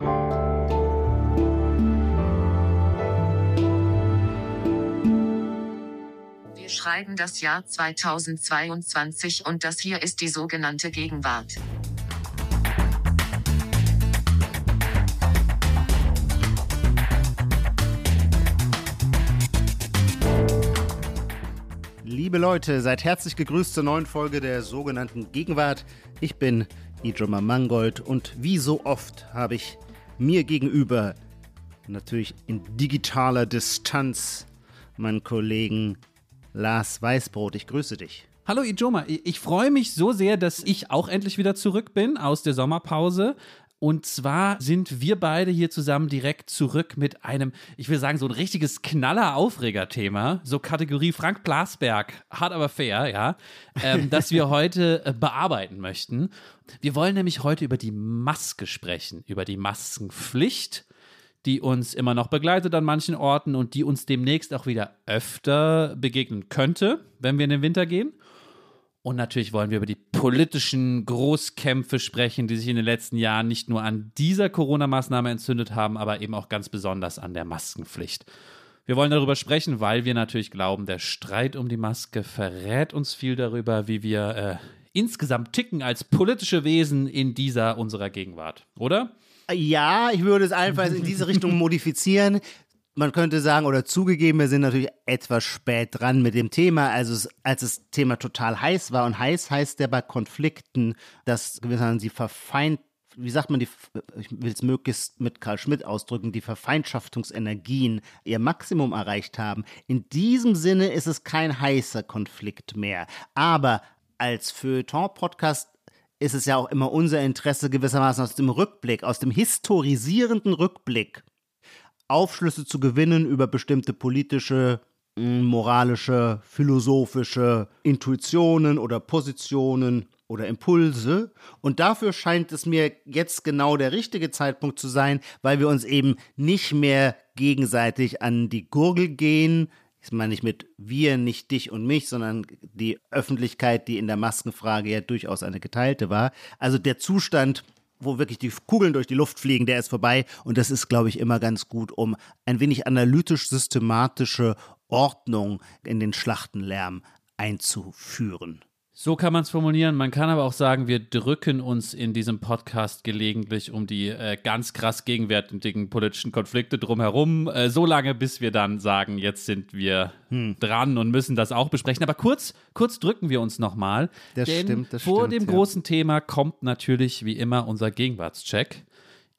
Wir schreiben das Jahr 2022 und das hier ist die sogenannte Gegenwart. Liebe Leute, seid herzlich gegrüßt zur neuen Folge der sogenannten Gegenwart. Ich bin Ijoma Mangold und wie so oft habe ich mir gegenüber, natürlich in digitaler Distanz, meinen Kollegen Lars Weißbrot. Ich grüße dich. Hallo Ijoma, ich freue mich so sehr, dass ich auch endlich wieder zurück bin aus der Sommerpause. Und zwar sind wir beide hier zusammen direkt zurück mit einem, ich will sagen, so ein richtiges Knaller-Aufreger-Thema, so Kategorie Frank Blasberg, hart aber fair, ja, ähm, das wir heute äh, bearbeiten möchten. Wir wollen nämlich heute über die Maske sprechen, über die Maskenpflicht die uns immer noch begleitet an manchen Orten und die uns demnächst auch wieder öfter begegnen könnte, wenn wir in den Winter gehen. Und natürlich wollen wir über die politischen Großkämpfe sprechen, die sich in den letzten Jahren nicht nur an dieser Corona-Maßnahme entzündet haben, aber eben auch ganz besonders an der Maskenpflicht. Wir wollen darüber sprechen, weil wir natürlich glauben, der Streit um die Maske verrät uns viel darüber, wie wir äh, insgesamt ticken als politische Wesen in dieser unserer Gegenwart, oder? Ja, ich würde es einfach in diese Richtung modifizieren man könnte sagen, oder zugegeben, wir sind natürlich etwas spät dran mit dem Thema. Also als das Thema total heiß war und heiß heißt ja bei Konflikten, dass gewissermaßen sie verfeind, wie sagt man, die, ich will es möglichst mit Karl Schmidt ausdrücken, die Verfeindschaftungsenergien ihr Maximum erreicht haben. In diesem Sinne ist es kein heißer Konflikt mehr. Aber als Feuilleton-Podcast ist es ja auch immer unser Interesse gewissermaßen aus dem Rückblick, aus dem historisierenden Rückblick Aufschlüsse zu gewinnen über bestimmte politische, hm, moralische, philosophische Intuitionen oder Positionen oder Impulse. Und dafür scheint es mir jetzt genau der richtige Zeitpunkt zu sein, weil wir uns eben nicht mehr gegenseitig an die Gurgel gehen. Ich meine nicht mit wir, nicht dich und mich, sondern die Öffentlichkeit, die in der Maskenfrage ja durchaus eine geteilte war. Also der Zustand, wo wirklich die Kugeln durch die Luft fliegen, der ist vorbei. Und das ist, glaube ich, immer ganz gut, um ein wenig analytisch-systematische Ordnung in den Schlachtenlärm einzuführen. So kann man es formulieren. Man kann aber auch sagen, wir drücken uns in diesem Podcast gelegentlich um die äh, ganz krass gegenwärtigen politischen Konflikte drumherum, äh, so lange, bis wir dann sagen, jetzt sind wir hm. dran und müssen das auch besprechen. Aber kurz, kurz drücken wir uns nochmal. Das denn stimmt, das vor stimmt, dem ja. großen Thema kommt natürlich wie immer unser Gegenwartscheck.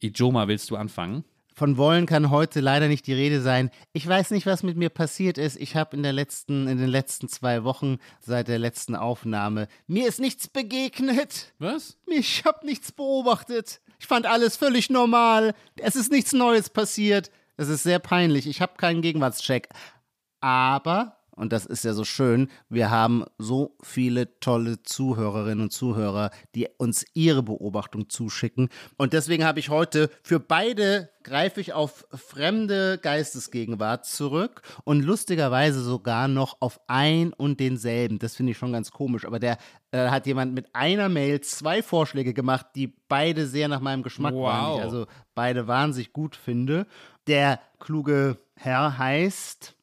Ijoma, willst du anfangen? Von wollen kann heute leider nicht die Rede sein. Ich weiß nicht, was mit mir passiert ist. Ich habe in der letzten, in den letzten zwei Wochen seit der letzten Aufnahme mir ist nichts begegnet. Was? Ich habe nichts beobachtet. Ich fand alles völlig normal. Es ist nichts Neues passiert. Es ist sehr peinlich. Ich habe keinen Gegenwartscheck. Aber und das ist ja so schön, wir haben so viele tolle Zuhörerinnen und Zuhörer, die uns ihre Beobachtung zuschicken. Und deswegen habe ich heute für beide greife ich auf fremde Geistesgegenwart zurück und lustigerweise sogar noch auf ein und denselben. Das finde ich schon ganz komisch. Aber der äh, hat jemand mit einer Mail zwei Vorschläge gemacht, die beide sehr nach meinem Geschmack Wow. waren. Die ich also beide wahnsinnig gut finde. Der kluge Herr heißt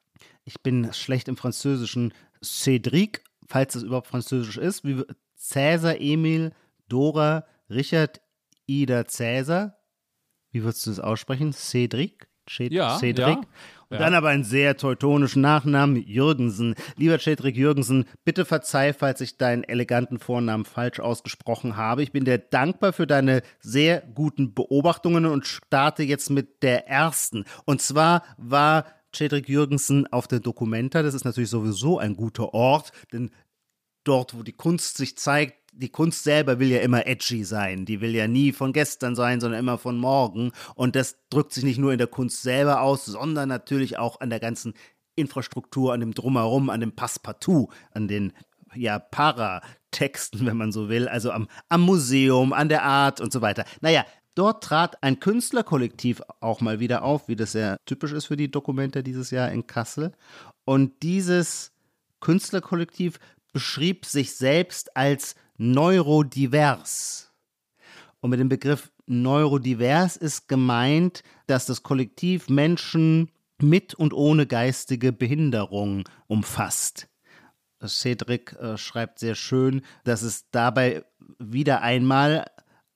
ich bin schlecht im Französischen, Cédric, falls es überhaupt Französisch ist, wie Cäsar, Emil, Dora, Richard, Ida, Cäsar. Wie würdest du das aussprechen? Cédric? Ced Ja, Cedric. ja, Und ja. dann aber einen sehr teutonischen Nachnamen, Jürgensen. Lieber Cedric Jürgensen, bitte verzeih, falls ich deinen eleganten Vornamen falsch ausgesprochen habe. Ich bin dir dankbar für deine sehr guten Beobachtungen und starte jetzt mit der ersten. Und zwar war Cedric Jürgensen auf der Documenta. Das ist natürlich sowieso ein guter Ort, denn dort, wo die Kunst sich zeigt, die Kunst selber will ja immer edgy sein. Die will ja nie von gestern sein, sondern immer von morgen. Und das drückt sich nicht nur in der Kunst selber aus, sondern natürlich auch an der ganzen Infrastruktur, an dem Drumherum, an dem Passepartout, an den ja, Paratexten, wenn man so will, also am, am Museum, an der Art und so weiter. Naja, dort trat ein Künstlerkollektiv auch mal wieder auf, wie das sehr typisch ist für die Dokumente dieses Jahr in Kassel. Und dieses Künstlerkollektiv beschrieb sich selbst als neurodivers. Und mit dem Begriff Neurodivers ist gemeint, dass das Kollektiv Menschen mit und ohne geistige Behinderung umfasst. Cedric äh, schreibt sehr schön, dass es dabei wieder einmal,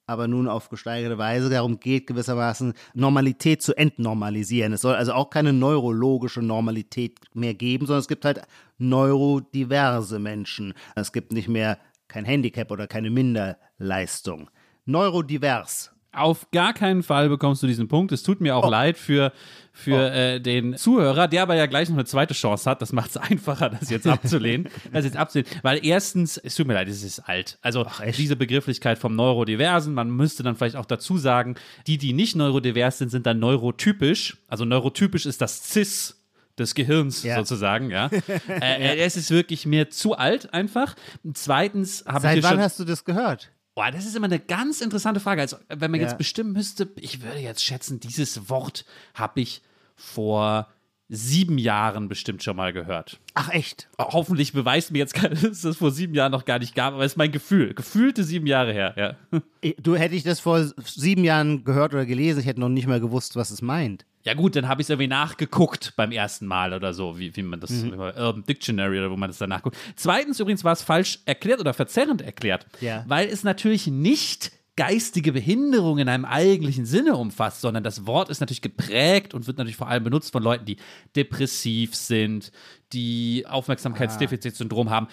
aber nun auf gesteigerte Weise darum geht, gewissermaßen Normalität zu entnormalisieren. Es soll also auch keine neurologische Normalität mehr geben, sondern es gibt halt neurodiverse Menschen. Es gibt nicht mehr kein Handicap oder keine Minderleistung. Neurodivers auf gar keinen Fall bekommst du diesen Punkt. Es tut mir auch oh. leid für, für oh. äh, den Zuhörer, der aber ja gleich noch eine zweite Chance hat. Das macht es einfacher, das jetzt abzulehnen. das jetzt abzulehnen. Weil erstens, es tut mir leid, es ist alt. Also Ach, diese Begrifflichkeit vom Neurodiversen, man müsste dann vielleicht auch dazu sagen, die, die nicht neurodivers sind, sind dann neurotypisch. Also neurotypisch ist das Cis des Gehirns ja. sozusagen, ja. äh, es ist wirklich mir zu alt einfach. Zweitens habe ich Seit wann hast du das gehört? Boah, das ist immer eine ganz interessante Frage. Also, wenn man ja. jetzt bestimmen müsste, ich würde jetzt schätzen, dieses Wort habe ich vor sieben Jahren bestimmt schon mal gehört. Ach echt? Hoffentlich beweist mir jetzt, dass es das vor sieben Jahren noch gar nicht gab, aber es ist mein Gefühl. Gefühlte sieben Jahre her, ja. Du hätte ich das vor sieben Jahren gehört oder gelesen, ich hätte noch nicht mal gewusst, was es meint. Ja gut, dann habe ich es irgendwie nachgeguckt beim ersten Mal oder so, wie, wie man das, mhm. Urban Dictionary oder wo man das dann nachguckt. Zweitens übrigens war es falsch erklärt oder verzerrend erklärt, ja. weil es natürlich nicht geistige Behinderung in einem eigentlichen Sinne umfasst, sondern das Wort ist natürlich geprägt und wird natürlich vor allem benutzt von Leuten, die depressiv sind, die Aufmerksamkeitsdefizitsyndrom haben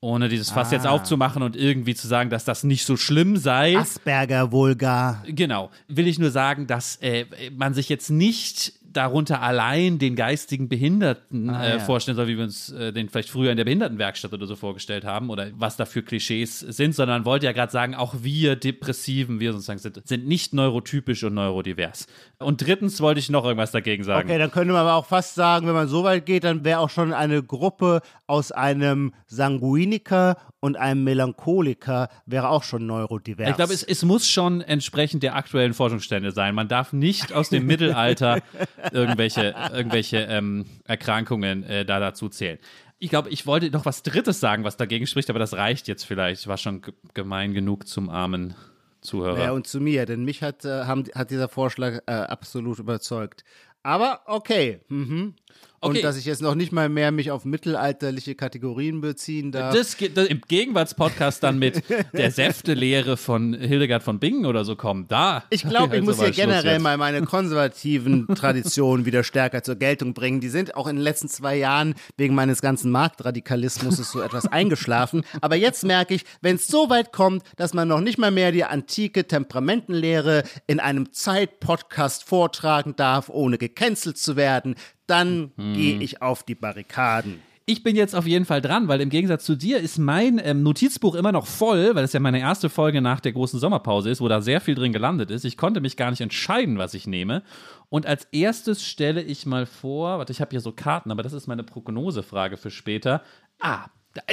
ohne dieses Fass ah. jetzt aufzumachen und irgendwie zu sagen, dass das nicht so schlimm sei. Asperger wohl gar. Genau. Will ich nur sagen, dass äh, man sich jetzt nicht darunter allein den geistigen Behinderten ah, äh, ja. vorstellen soll, wie wir uns äh, den vielleicht früher in der Behindertenwerkstatt oder so vorgestellt haben oder was da für Klischees sind, sondern wollte ja gerade sagen, auch wir Depressiven, wir sozusagen sind, sind nicht neurotypisch und neurodivers. Und drittens wollte ich noch irgendwas dagegen sagen. Okay, dann könnte man aber auch fast sagen, wenn man so weit geht, dann wäre auch schon eine Gruppe aus einem Sanguiniker und einem Melancholiker wäre auch schon neurodivers. Ich glaube, es, es muss schon entsprechend der aktuellen Forschungsstände sein. Man darf nicht aus dem Mittelalter irgendwelche, irgendwelche ähm, Erkrankungen äh, da dazu zählen. Ich glaube, ich wollte noch was Drittes sagen, was dagegen spricht, aber das reicht jetzt vielleicht. War schon gemein genug zum armen Zuhörer. Ja, und zu mir, denn mich hat, äh, haben, hat dieser Vorschlag äh, absolut überzeugt. Aber okay. Mhm. Okay. Und dass ich jetzt noch nicht mal mehr mich auf mittelalterliche Kategorien beziehen darf. Das, das im Gegenwartspodcast dann mit der Säftelehre von Hildegard von Bingen oder so kommen. Da. Ich glaube, ich muss hier generell mal meine konservativen Traditionen wieder stärker zur Geltung bringen. Die sind auch in den letzten zwei Jahren wegen meines ganzen Marktradikalismus so etwas eingeschlafen. Aber jetzt merke ich, wenn es so weit kommt, dass man noch nicht mal mehr die antike Temperamentenlehre in einem Zeitpodcast vortragen darf, ohne gecancelt zu werden, dann hm. gehe ich auf die Barrikaden. Ich bin jetzt auf jeden Fall dran, weil im Gegensatz zu dir ist mein ähm, Notizbuch immer noch voll, weil es ja meine erste Folge nach der großen Sommerpause ist, wo da sehr viel drin gelandet ist. Ich konnte mich gar nicht entscheiden, was ich nehme. Und als erstes stelle ich mal vor, warte, ich habe hier so Karten, aber das ist meine Prognosefrage für später. Ah,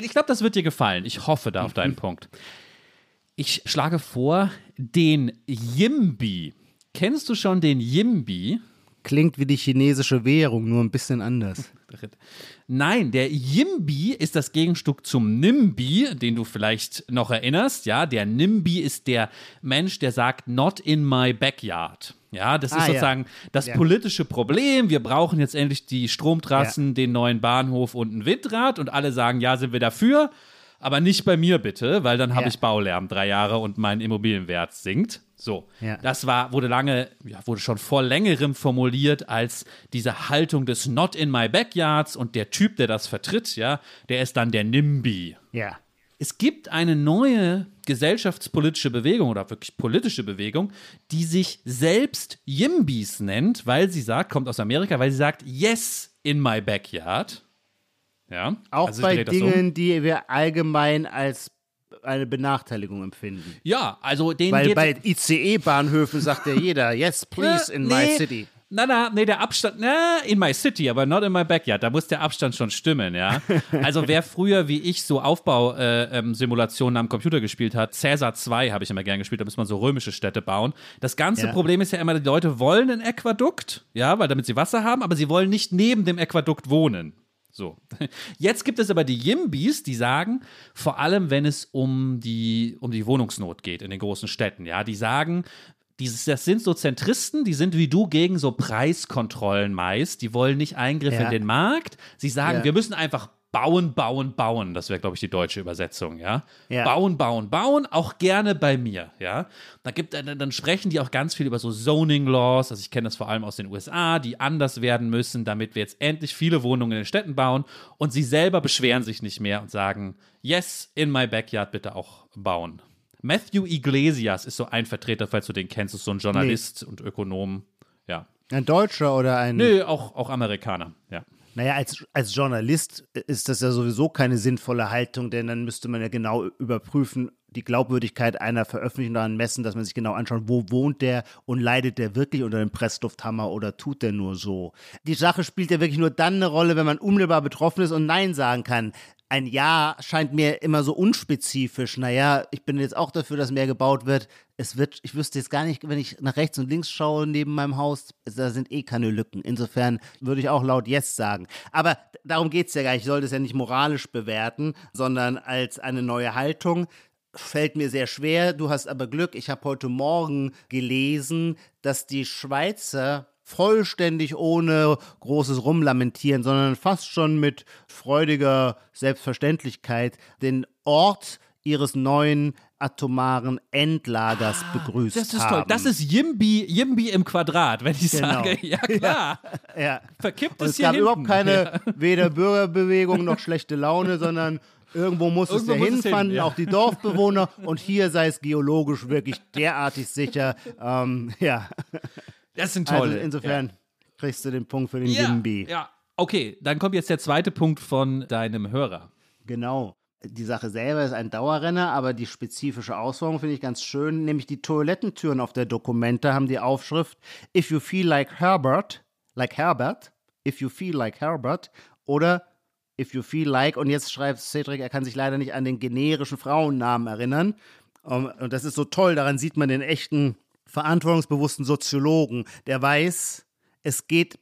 ich glaube, das wird dir gefallen. Ich hoffe da auf deinen Punkt. Ich schlage vor, den Yimbi. Kennst du schon den Yimbi? Klingt wie die chinesische Währung, nur ein bisschen anders. Nein, der Yimbi ist das Gegenstück zum Nimbi, den du vielleicht noch erinnerst. Ja, der Nimbi ist der Mensch, der sagt, not in my backyard. Ja, das ist ah, sozusagen ja. das ja. politische Problem. Wir brauchen jetzt endlich die Stromtrassen, ja. den neuen Bahnhof und ein Windrad. Und alle sagen, ja, sind wir dafür. Aber nicht bei mir bitte, weil dann habe ich Baulärm drei Jahre und mein Immobilienwert sinkt. So, ja. das war, wurde lange, ja, wurde schon vor längerem formuliert als diese Haltung des Not in my backyards und der Typ, der das vertritt, ja, der ist dann der NIMBY. Ja. Es gibt eine neue gesellschaftspolitische Bewegung oder wirklich politische Bewegung, die sich selbst Yimbys nennt, weil sie sagt, kommt aus Amerika, weil sie sagt, yes in my backyard. Ja. Auch also bei Dingen, um. die wir allgemein als eine Benachteiligung empfinden. Ja, also den Weil bei ICE-Bahnhöfen sagt ja jeder, yes, please, in nee, my city. Na, na, nee, der Abstand, na, in my city, aber not in my backyard. Da muss der Abstand schon stimmen, ja. Also, wer früher wie ich so Aufbausimulationen äh, ähm, am Computer gespielt hat, Caesar 2 habe ich immer gern gespielt, da muss man so römische Städte bauen. Das ganze ja. Problem ist ja immer, die Leute wollen ein Aquadukt, ja, weil damit sie Wasser haben, aber sie wollen nicht neben dem Aquadukt wohnen. So. Jetzt gibt es aber die Yimbys, die sagen, vor allem wenn es um die, um die Wohnungsnot geht in den großen Städten, ja, die sagen, dieses, das sind so Zentristen, die sind wie du gegen so Preiskontrollen meist. Die wollen nicht Eingriff Ja. in den Markt. Sie sagen, Ja. wir müssen einfach bauen, bauen, bauen. Das wäre, glaube ich, die deutsche Übersetzung, ja? Ja. Bauen, bauen, bauen, auch gerne bei mir, ja? Da gibt, dann, dann sprechen die auch ganz viel über so Zoning Laws. Also ich kenne das vor allem aus den USA, die anders werden müssen, damit wir jetzt endlich viele Wohnungen in den Städten bauen. Und sie selber beschweren sich nicht mehr und sagen, yes, in my backyard bitte auch bauen. Matthew Iglesias ist so ein Vertreter, falls du den kennst, ist so ein Journalist und Ökonom. Ja. Ein Deutscher oder ein. Nö, auch, auch Amerikaner, ja. Naja, als, als Journalist ist das ja sowieso keine sinnvolle Haltung, denn dann müsste man ja genau überprüfen, die Glaubwürdigkeit einer Veröffentlichung daran messen, dass man sich genau anschaut, wo wohnt der und leidet der wirklich unter dem Presslufthammer oder tut der nur so. Die Sache spielt ja wirklich nur dann eine Rolle, wenn man unmittelbar betroffen ist und Nein sagen kann. Ein Ja scheint mir immer so unspezifisch. Naja, ich bin jetzt auch dafür, dass mehr gebaut wird. Es wird, ich wüsste jetzt gar nicht, wenn ich nach rechts und links schaue neben meinem Haus, da sind eh keine Lücken. Insofern würde ich auch laut Yes sagen. Aber darum geht es ja gar nicht. Ich sollte es ja nicht moralisch bewerten, sondern als eine neue Haltung fällt mir sehr schwer. Du hast aber Glück. Ich habe heute Morgen gelesen, dass die Schweizer vollständig ohne großes Rumlamentieren, sondern fast schon mit freudiger Selbstverständlichkeit den Ort ihres neuen atomaren Endlagers begrüßt Ah, Das ist haben. toll. Das ist Yimby, Yimby im Quadrat, wenn ich Genau. sage, ja klar. ja. Verkippt Und es es hier gab hinten. überhaupt keine, Ja. weder Bürgerbewegung noch schlechte Laune, sondern irgendwo muss Irgendwo es ja es hin, hinfanden, ja. auch die Dorfbewohner. Und hier sei es geologisch wirklich derartig sicher. Ähm, ja, Das sind tolle. also insofern kriegst du den Punkt für den ja. Yimby. Ja, okay, dann kommt jetzt der zweite Punkt von deinem Hörer. Genau. Die Sache selber ist ein Dauerrenner, aber die spezifische Ausformung finde ich ganz schön. Nämlich die Toilettentüren auf der Dokumente haben die Aufschrift If you feel like Herbert, like Herbert, if you feel like Herbert oder If you feel like, und jetzt schreibt Cedric, er kann sich leider nicht an den generischen Frauennamen erinnern. Um, Und das ist so toll, daran sieht man den echten, verantwortungsbewussten Soziologen, der weiß, es geht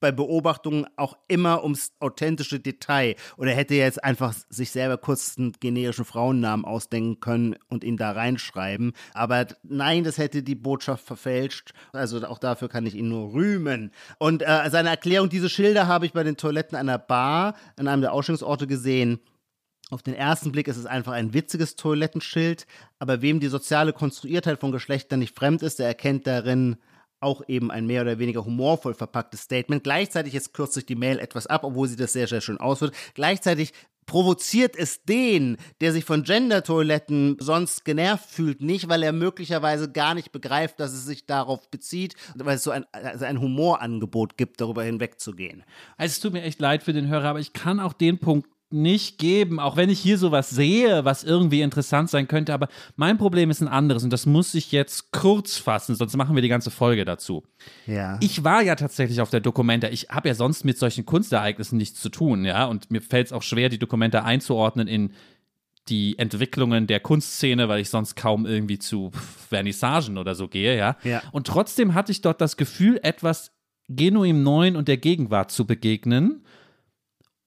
bei Beobachtungen auch immer ums authentische Detail. Hätte er jetzt einfach sich selber kurz einen generischen Frauennamen ausdenken können und ihn da reinschreiben. Aber nein, das hätte die Botschaft verfälscht. Also auch dafür kann ich ihn nur rühmen. Und äh, seine Erklärung, diese Schilder habe ich bei den Toiletten einer Bar an einem der Ausstellungsorte gesehen. Auf den ersten Blick ist es einfach ein witziges Toilettenschild, aber wem die soziale Konstruiertheit von Geschlechtern nicht fremd ist, der erkennt darin auch eben ein mehr oder weniger humorvoll verpacktes Statement. Gleichzeitig, jetzt kürzt sich die Mail etwas ab, obwohl sie das sehr, sehr schön ausführt. Gleichzeitig provoziert es den, der sich von Gender-Toiletten sonst genervt fühlt, nicht, weil er möglicherweise gar nicht begreift, dass es sich darauf bezieht, weil es so ein, also ein Humorangebot gibt, darüber hinwegzugehen. Also es tut mir echt leid für den Hörer, aber ich kann auch den Punkt nicht geben, auch wenn ich hier sowas sehe, was irgendwie interessant sein könnte. Aber mein Problem ist ein anderes und das muss ich jetzt kurz fassen, sonst machen wir die ganze Folge dazu. Ja. Ich war ja tatsächlich auf der Dokumenta. Ich habe ja sonst mit solchen Kunstereignissen nichts zu tun, ja. Und mir fällt es auch schwer, die Dokumenta einzuordnen in die Entwicklungen der Kunstszene, weil ich sonst kaum irgendwie zu Vernissagen oder so gehe, ja. Ja. Und trotzdem hatte ich dort das Gefühl, etwas genuin Neuen und der Gegenwart zu begegnen.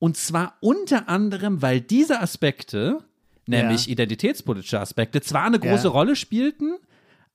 Und zwar unter anderem, weil diese Aspekte, nämlich Ja. identitätspolitische Aspekte, zwar eine große Ja. Rolle spielten,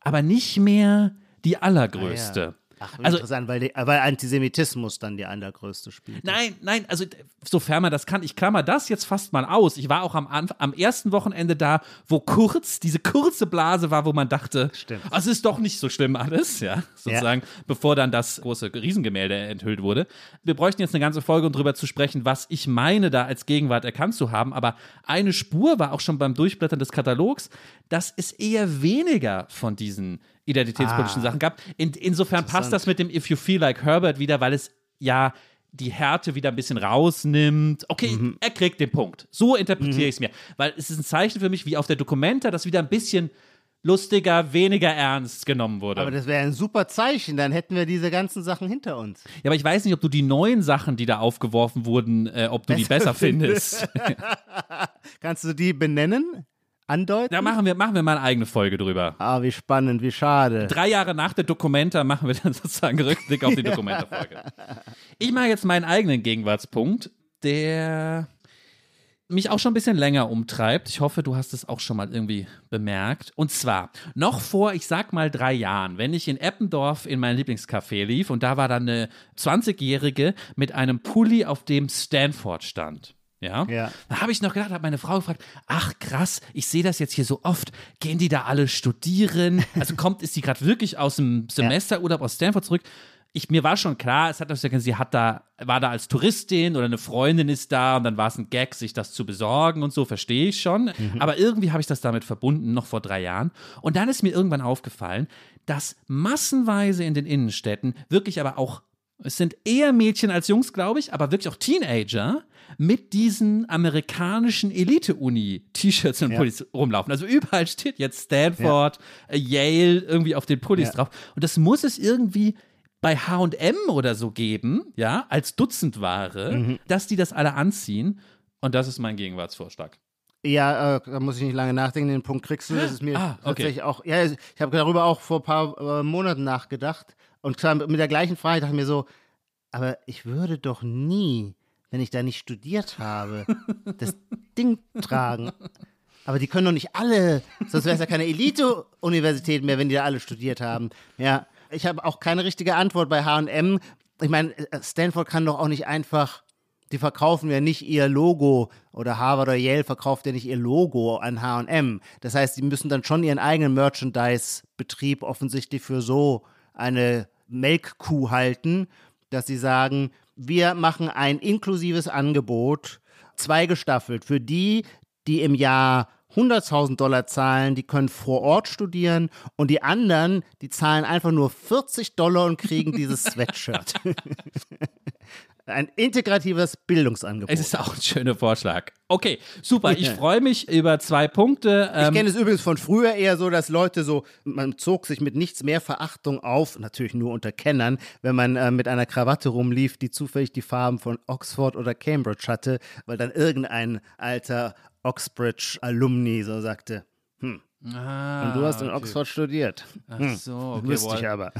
aber nicht mehr die allergrößte. Ach, Also- interessant, weil, die, weil Antisemitismus dann die allergrößte spielt. Nein, nein, also sofern man das kann, ich klammer das jetzt fast mal aus. Ich war auch am, am ersten Wochenende da, wo kurz, diese kurze Blase war, wo man dachte, Stimmt. "Ah, es ist doch nicht so schlimm alles, ja, sozusagen, bevor dann das große Riesengemälde enthüllt wurde. Wir bräuchten jetzt eine ganze Folge, um drüber zu sprechen, was ich meine, da als Gegenwart erkannt zu haben, aber eine Spur war auch schon beim Durchblättern des Katalogs, dass es eher weniger von diesen identitätspolitischen Ah. Sachen gab. In, insofern passt das mit dem If You Feel Like Herbert wieder, weil es ja die Härte wieder ein bisschen rausnimmt. Okay, Mhm. er kriegt den Punkt. So interpretiere ich es mir. Weil es ist ein Zeichen für mich, wie auf der Dokumenta, das wieder ein bisschen lustiger, weniger ernst genommen wurde. Aber das wäre ein super Zeichen, dann hätten wir diese ganzen Sachen hinter uns. ja, aber ich weiß nicht, ob du die neuen Sachen, die da aufgeworfen wurden, äh, ob du die besser findest. Kannst du die benennen? Andeuten? da machen wir, machen wir mal eine eigene Folge drüber. ah, wie spannend, wie schade. Drei Jahre nach der Dokumenta machen wir dann sozusagen Rückblick auf die Dokumenta-Folge. Ich mache jetzt meinen eigenen Gegenwartspunkt, der mich auch schon ein bisschen länger umtreibt. Ich hoffe, du hast es auch schon mal irgendwie bemerkt. Und zwar noch vor, ich sag mal drei Jahren, wenn ich in Eppendorf in mein Lieblingscafé lief und da war dann eine 20-Jährige mit einem Pulli, auf dem Stanford stand. Ja. Ja. Da habe ich noch gedacht, habe meine Frau gefragt, ach krass, ich sehe das jetzt hier so oft. Gehen die da alle studieren? Also kommt, ist sie gerade wirklich aus dem Semesterurlaub aus Stanford zurück? Ich, mir war schon klar, es hat ja, sie hat da, war da als Touristin oder eine Freundin ist da und dann war es ein Gag, sich das zu besorgen und so, verstehe ich schon. Aber irgendwie habe ich das damit verbunden, noch vor drei Jahren. Und dann ist mir irgendwann aufgefallen, dass massenweise in den Innenstädten wirklich aber auch es sind eher Mädchen als Jungs, glaube ich, aber wirklich auch Teenager mit diesen amerikanischen Elite-Uni-T-Shirts und Ja. Pullis rumlaufen. Also überall steht jetzt Stanford, äh, Yale irgendwie auf den Pullis Ja. drauf. Und das muss es irgendwie bei H&M oder so geben, ja, als Dutzendware, Mhm. dass die das alle anziehen. Und das ist mein Gegenwartsvorschlag. Ja, äh, da muss ich nicht lange nachdenken, den Punkt kriegst du. Das ist mir Ah, okay. tatsächlich auch. Ja, ich habe darüber auch vor ein paar äh, Monaten nachgedacht. Und klar, mit der gleichen Frage dachte ich mir so, aber ich würde doch nie, wenn ich da nicht studiert habe, das Ding tragen. Aber die können doch nicht alle, sonst wäre es ja keine Elite-Universität mehr, wenn die da alle studiert haben. Ja, ich habe auch keine richtige Antwort bei H&M. Ich meine, Stanford kann doch auch nicht einfach, die verkaufen ja nicht ihr Logo oder Harvard oder Yale verkauft ja nicht ihr Logo an H&M. Das heißt, die müssen dann schon ihren eigenen Merchandise-Betrieb offensichtlich für so eine Melkkuh halten, dass sie sagen, wir machen ein inklusives Angebot, zweigestaffelt, für die, die im Jahr 100.000 Dollar zahlen, die können vor Ort studieren und die anderen, die zahlen einfach nur 40 Dollar und kriegen dieses Sweatshirt. Ein integratives Bildungsangebot. Es ist auch ein schöner Vorschlag. Okay, super. Ich freue mich über zwei Punkte. Ich Ähm, kenne es übrigens von früher eher so, dass Leute so, man zog sich mit nichts mehr Verachtung auf, natürlich nur unter Kennern, wenn man äh, mit einer Krawatte rumlief, die zufällig die Farben von Oxford oder Cambridge hatte, weil dann irgendein alter Oxbridge-Alumni so sagte, ah, und du hast in okay. Oxford studiert. Ach Hm, so, okay. Wüsste ich aber.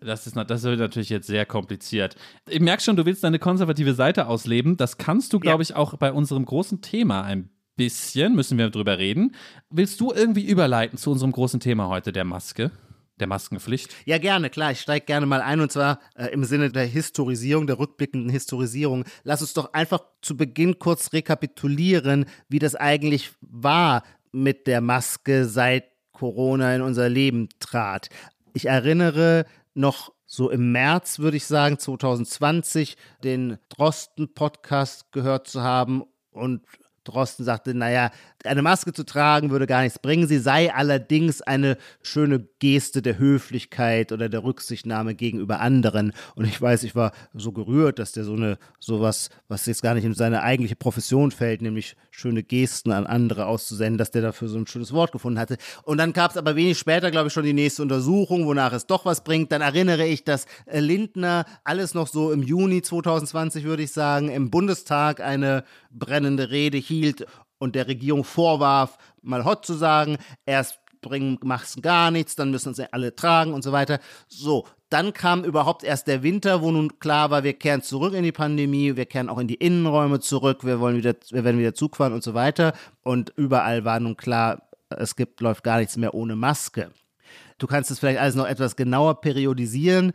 Das, ist, das wird natürlich jetzt sehr kompliziert. Ich merke schon, du willst deine konservative Seite ausleben. Das kannst du, glaube ich, auch bei unserem großen Thema ein bisschen, müssen wir drüber reden. Willst du irgendwie überleiten zu unserem großen Thema heute, der Maske? Der Maskenpflicht? Ja, gerne, klar. Ich steige gerne mal ein und zwar äh, im Sinne der Historisierung, der rückblickenden Historisierung. Lass uns doch einfach zu Beginn kurz rekapitulieren, wie das eigentlich war mit der Maske, seit Corona in unser Leben trat. Ich erinnere noch so im März, würde ich sagen, 2020, den Drosten-Podcast gehört zu haben und Drosten sagte, naja, eine Maske zu tragen würde gar nichts bringen. Sie sei allerdings eine schöne Geste der Höflichkeit oder der Rücksichtnahme gegenüber anderen. Und ich weiß, ich war so gerührt, dass der so eine, sowas, was jetzt gar nicht in seine eigentliche Profession fällt, nämlich schöne Gesten an andere auszusenden, dass der dafür so ein schönes Wort gefunden hatte. Und dann gab es aber wenig später, glaube ich, schon die nächste Untersuchung, wonach es doch was bringt. Dann erinnere ich, dass äh, Lindner alles noch so im Juni 2020, würde ich sagen, im Bundestag eine brennende Rede hielt und der Regierung vorwarf, mal hot zu sagen, erst bringen Masken gar nichts, dann müssen uns alle tragen und so weiter. So, dann kam überhaupt erst der Winter, wo nun klar war, wir kehren zurück in die Pandemie, wir kehren auch in die Innenräume zurück, wir wollen wieder, wir werden wieder Zug fahren und so weiter. Und überall war nun klar, es gibt, läuft gar nichts mehr ohne Maske. Du kannst es vielleicht alles noch etwas genauer periodisieren.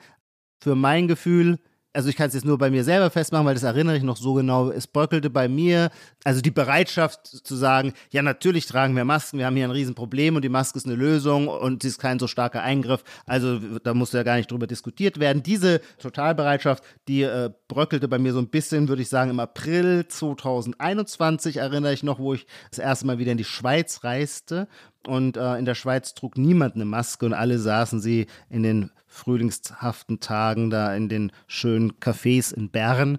Für mein Gefühl, also ich kann es jetzt nur bei mir selber festmachen, weil das erinnere ich noch so genau. Es bröckelte bei mir, also die Bereitschaft zu sagen, ja natürlich tragen wir Masken, wir haben hier ein Riesenproblem und die Maske ist eine Lösung und sie ist kein so starker Eingriff, also da musste ja gar nicht drüber diskutiert werden. Diese Totalbereitschaft, die äh, bröckelte bei mir so ein bisschen, würde ich sagen, im April 2021 erinnere ich noch, wo ich das erste Mal wieder in die Schweiz reiste und äh, in der Schweiz trug niemand eine Maske und alle saßen sie in den frühlingshaften Tagen da in den schönen Cafés in Bern.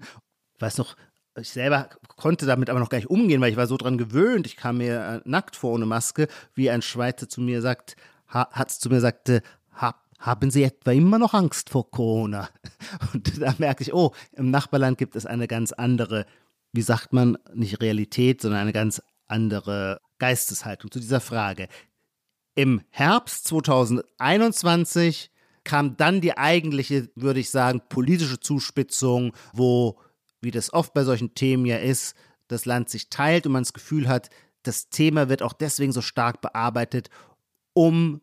Ich weiß noch, ich selber konnte damit aber noch gar nicht umgehen, weil ich war so dran gewöhnt. Ich kam mir äh, nackt vor ohne Maske, wie ein Schweizer zu mir sagt, ha, hat zu mir sagte, ha, haben Sie etwa immer noch Angst vor Corona? Und da merke ich, oh, im Nachbarland gibt es eine ganz andere, wie sagt man, nicht Realität, sondern eine ganz andere Geisteshaltung zu dieser Frage. Im Herbst 2021 kam dann die eigentliche, würde ich sagen, politische Zuspitzung, wo, wie das oft bei solchen Themen ja ist, das Land sich teilt und man das Gefühl hat, das Thema wird auch deswegen so stark bearbeitet, um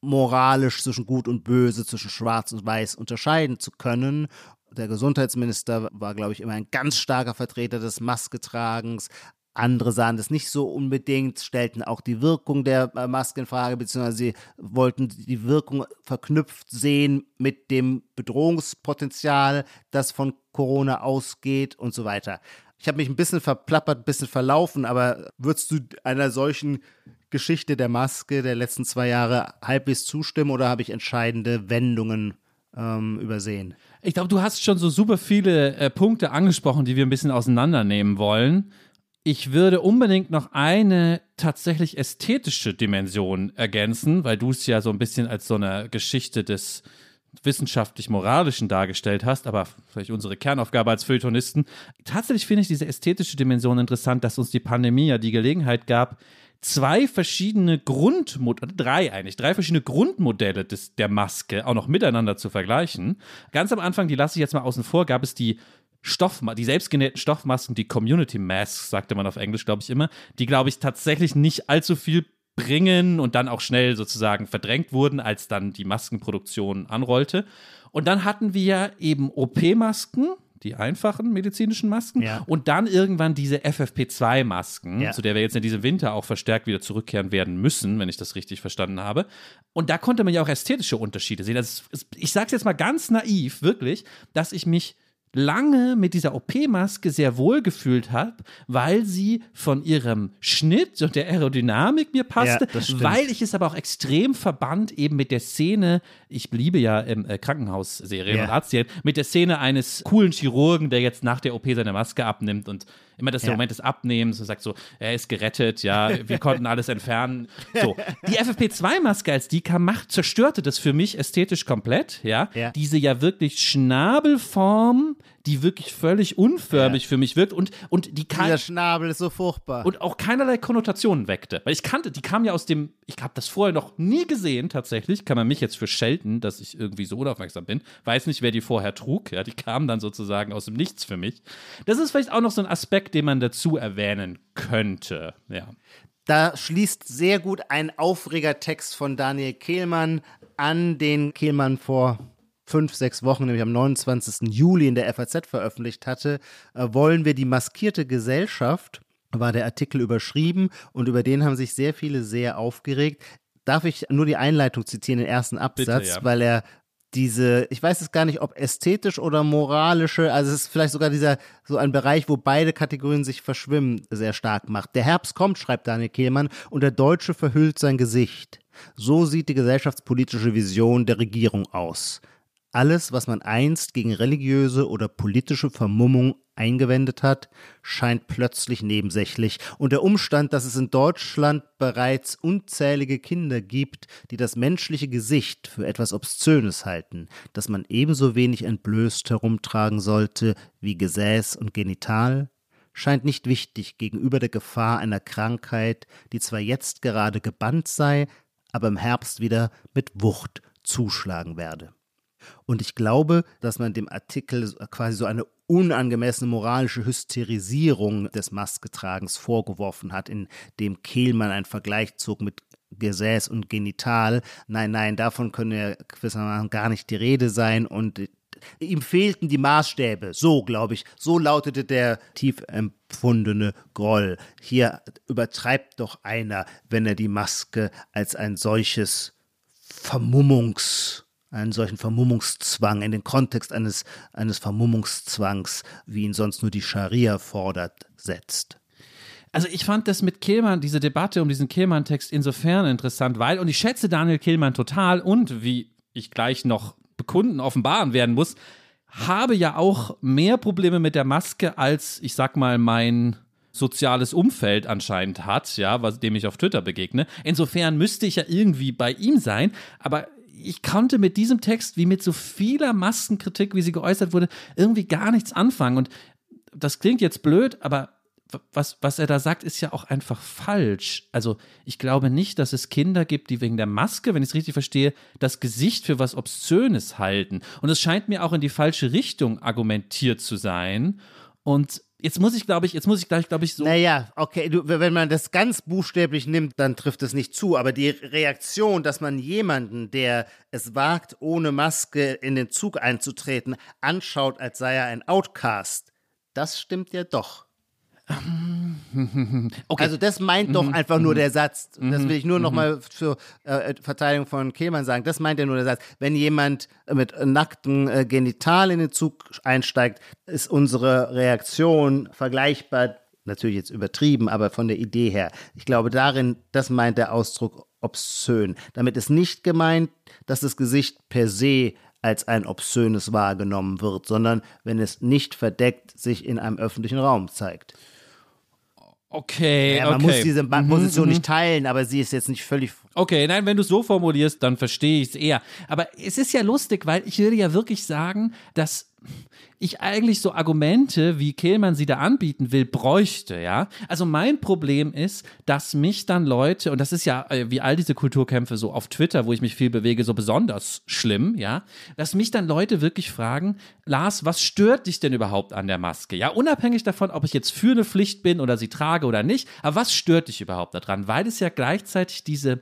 moralisch zwischen Gut und Böse, zwischen Schwarz und Weiß unterscheiden zu können. Der Gesundheitsminister war, glaube ich, immer ein ganz starker Vertreter des Masketragens. Andere sahen das nicht so unbedingt, stellten auch die Wirkung der äh, Maske in Frage, beziehungsweise sie wollten die Wirkung verknüpft sehen mit dem Bedrohungspotenzial, das von Corona ausgeht und so weiter. Ich habe mich ein bisschen verplappert, ein bisschen verlaufen, aber würdest du einer solchen Geschichte der Maske der letzten zwei Jahre halbwegs zustimmen oder habe ich entscheidende Wendungen ähm, übersehen? Ich glaube, du hast schon so super viele äh, Punkte angesprochen, die wir ein bisschen auseinandernehmen wollen. Ich würde unbedingt noch eine tatsächlich ästhetische Dimension ergänzen, weil du es ja so ein bisschen als so eine Geschichte des wissenschaftlich-moralischen dargestellt hast, aber vielleicht unsere Kernaufgabe als Feuilletonisten. Tatsächlich finde ich diese ästhetische Dimension interessant, dass uns die Pandemie ja die Gelegenheit gab, zwei verschiedene Grundmodelle, drei eigentlich, drei verschiedene Grundmodelle des, der Maske auch noch miteinander zu vergleichen. Ganz am Anfang, die lasse ich jetzt mal außen vor, gab es die Stoff, die selbstgenähten Stoffmasken, die Community Masks, sagte man auf Englisch, glaube ich immer, die, glaube ich, tatsächlich nicht allzu viel bringen und dann auch schnell sozusagen verdrängt wurden, als dann die Maskenproduktion anrollte. Und dann hatten wir eben OP-Masken, die einfachen medizinischen Masken Ja. und dann irgendwann diese FFP2-Masken, Ja. zu der wir jetzt in diesem Winter auch verstärkt wieder zurückkehren werden müssen, wenn ich das richtig verstanden habe. Und da konnte man ja auch ästhetische Unterschiede sehen. Also ich sage es jetzt mal ganz naiv, wirklich, dass ich mich lange mit dieser OP-Maske sehr wohl gefühlt habe, weil sie von ihrem Schnitt und der Aerodynamik mir passte, Ja, weil ich es aber auch extrem verband eben mit der Szene, ich bliebe ja im äh, Krankenhausserien Ja. und Arztserien, mit der Szene eines coolen Chirurgen, der jetzt nach der OP seine Maske abnimmt und immer das der Ja. Moment des Abnehmens und sagt so, er ist gerettet, ja, wir konnten alles entfernen. So, die FFP2-Maske, als die kam, macht, zerstörte das für mich ästhetisch komplett, ja. Ja. Diese ja wirklich Schnabelform, die wirklich völlig unförmig für mich wirkt und, und die kann, Dieser Schnabel ist so furchtbar. und auch keinerlei Konnotationen weckte. Weil ich kannte, die kam ja aus dem, ich habe das vorher noch nie gesehen, tatsächlich. Kann man mich jetzt für schelten, dass ich irgendwie so unaufmerksam bin. Weiß nicht, wer die vorher trug. Ja, die kam dann sozusagen aus dem Nichts für mich. Das ist vielleicht auch noch so ein Aspekt, den man dazu erwähnen könnte. Ja. Da schließt sehr gut ein Aufregertext von Daniel Kehlmann an, den Kehlmann vor fünf, sechs Wochen, nämlich am 29. Juli in der FAZ veröffentlicht hatte. Äh, wollen wir die maskierte Gesellschaft, war der Artikel überschrieben und über den haben sich sehr viele sehr aufgeregt. Darf ich nur die Einleitung zitieren, den ersten Absatz, ja. weil er diese, ich weiß es gar nicht, ob ästhetisch oder moralische, also es ist vielleicht sogar dieser, so ein Bereich, wo beide Kategorien sich verschwimmen, sehr stark macht. Der Herbst kommt, schreibt Daniel Kehlmann, und der Deutsche verhüllt sein Gesicht. So sieht die gesellschaftspolitische Vision der Regierung aus. Alles, was man einst gegen religiöse oder politische Vermummung eingewendet hat, scheint plötzlich nebensächlich. Und der Umstand, dass es in Deutschland bereits unzählige Kinder gibt, die das menschliche Gesicht für etwas Obszönes halten, das man ebenso wenig entblößt herumtragen sollte wie Gesäß und Genital, scheint nicht wichtig gegenüber der Gefahr einer Krankheit, die zwar jetzt gerade gebannt sei, aber im Herbst wieder mit Wucht zuschlagen werde. Und ich glaube, dass man dem Artikel quasi so eine unangemessene moralische Hysterisierung des Masketragens vorgeworfen hat, in dem Kehlmann einen Vergleich zog mit Gesäß und Genital. Nein, nein, davon könne ja gewissermaßen gar nicht die Rede sein und ihm fehlten die Maßstäbe. So, glaube ich, so lautete der tief empfundene Groll. Hier übertreibt doch einer, wenn er die Maske als ein solches Vermummungs einen solchen Vermummungszwang in den Kontext eines, eines Vermummungszwangs, wie ihn sonst nur die Scharia fordert, setzt. Also ich fand das mit Kehlmann, diese Debatte um diesen Kehlmann-Text insofern interessant, weil, und ich schätze Daniel Kehlmann total und wie ich gleich noch bekunden, offenbaren werden muss, habe ja auch mehr Probleme mit der Maske als, ich sag mal, mein soziales Umfeld anscheinend hat, ja, was dem ich auf Twitter begegne. Insofern müsste ich ja irgendwie bei ihm sein, aber ich konnte mit diesem Text, wie mit so vieler Maskenkritik, wie sie geäußert wurde, irgendwie gar nichts anfangen. Und das klingt jetzt blöd, aber was, was er da sagt, ist ja auch einfach falsch. Also ich glaube nicht, dass es Kinder gibt, die wegen der Maske, wenn ich es richtig verstehe, das Gesicht für was Obszönes halten. Und es scheint mir auch in die falsche Richtung argumentiert zu sein. Und Jetzt muss ich, glaube ich, jetzt muss ich gleich, glaube ich, so. Naja, okay, du, wenn man das ganz buchstäblich nimmt, dann trifft es nicht zu. Aber die Reaktion, dass man jemanden, der es wagt, ohne Maske in den Zug einzutreten, anschaut, als sei er ein Outcast, das stimmt ja doch. Okay. Also das meint doch einfach nur der Satz. Das will ich nur noch mal zur äh, Verteidigung von Kehlmann sagen. Das meint ja nur der Satz. Wenn jemand mit nackten äh, Genital in den Zug einsteigt, ist unsere Reaktion vergleichbar. Natürlich jetzt übertrieben, aber von der Idee her. Ich glaube, darin, das meint der Ausdruck obszön. Damit ist nicht gemeint, dass das Gesicht per se als ein obszönes wahrgenommen wird, sondern wenn es nicht verdeckt sich in einem öffentlichen Raum zeigt. Okay, Ja, man okay. muss diese Ma- Position nicht teilen, aber sie ist jetzt nicht völlig. Okay, nein, wenn du es so formulierst, dann verstehe ich es eher. Aber es ist ja lustig, weil ich würde ja wirklich sagen, dass ich eigentlich so Argumente, wie Kehlmann sie da anbieten will, bräuchte, ja. Also mein Problem ist, dass mich dann Leute, und das ist ja äh, wie all diese Kulturkämpfe so auf Twitter, wo ich mich viel bewege, so besonders schlimm, ja, dass mich dann Leute wirklich fragen, Lars, was stört dich denn überhaupt an der Maske? Ja, unabhängig davon, ob ich jetzt für eine Pflicht bin oder sie trage oder nicht, aber was stört dich überhaupt daran? Weil es ja gleichzeitig diese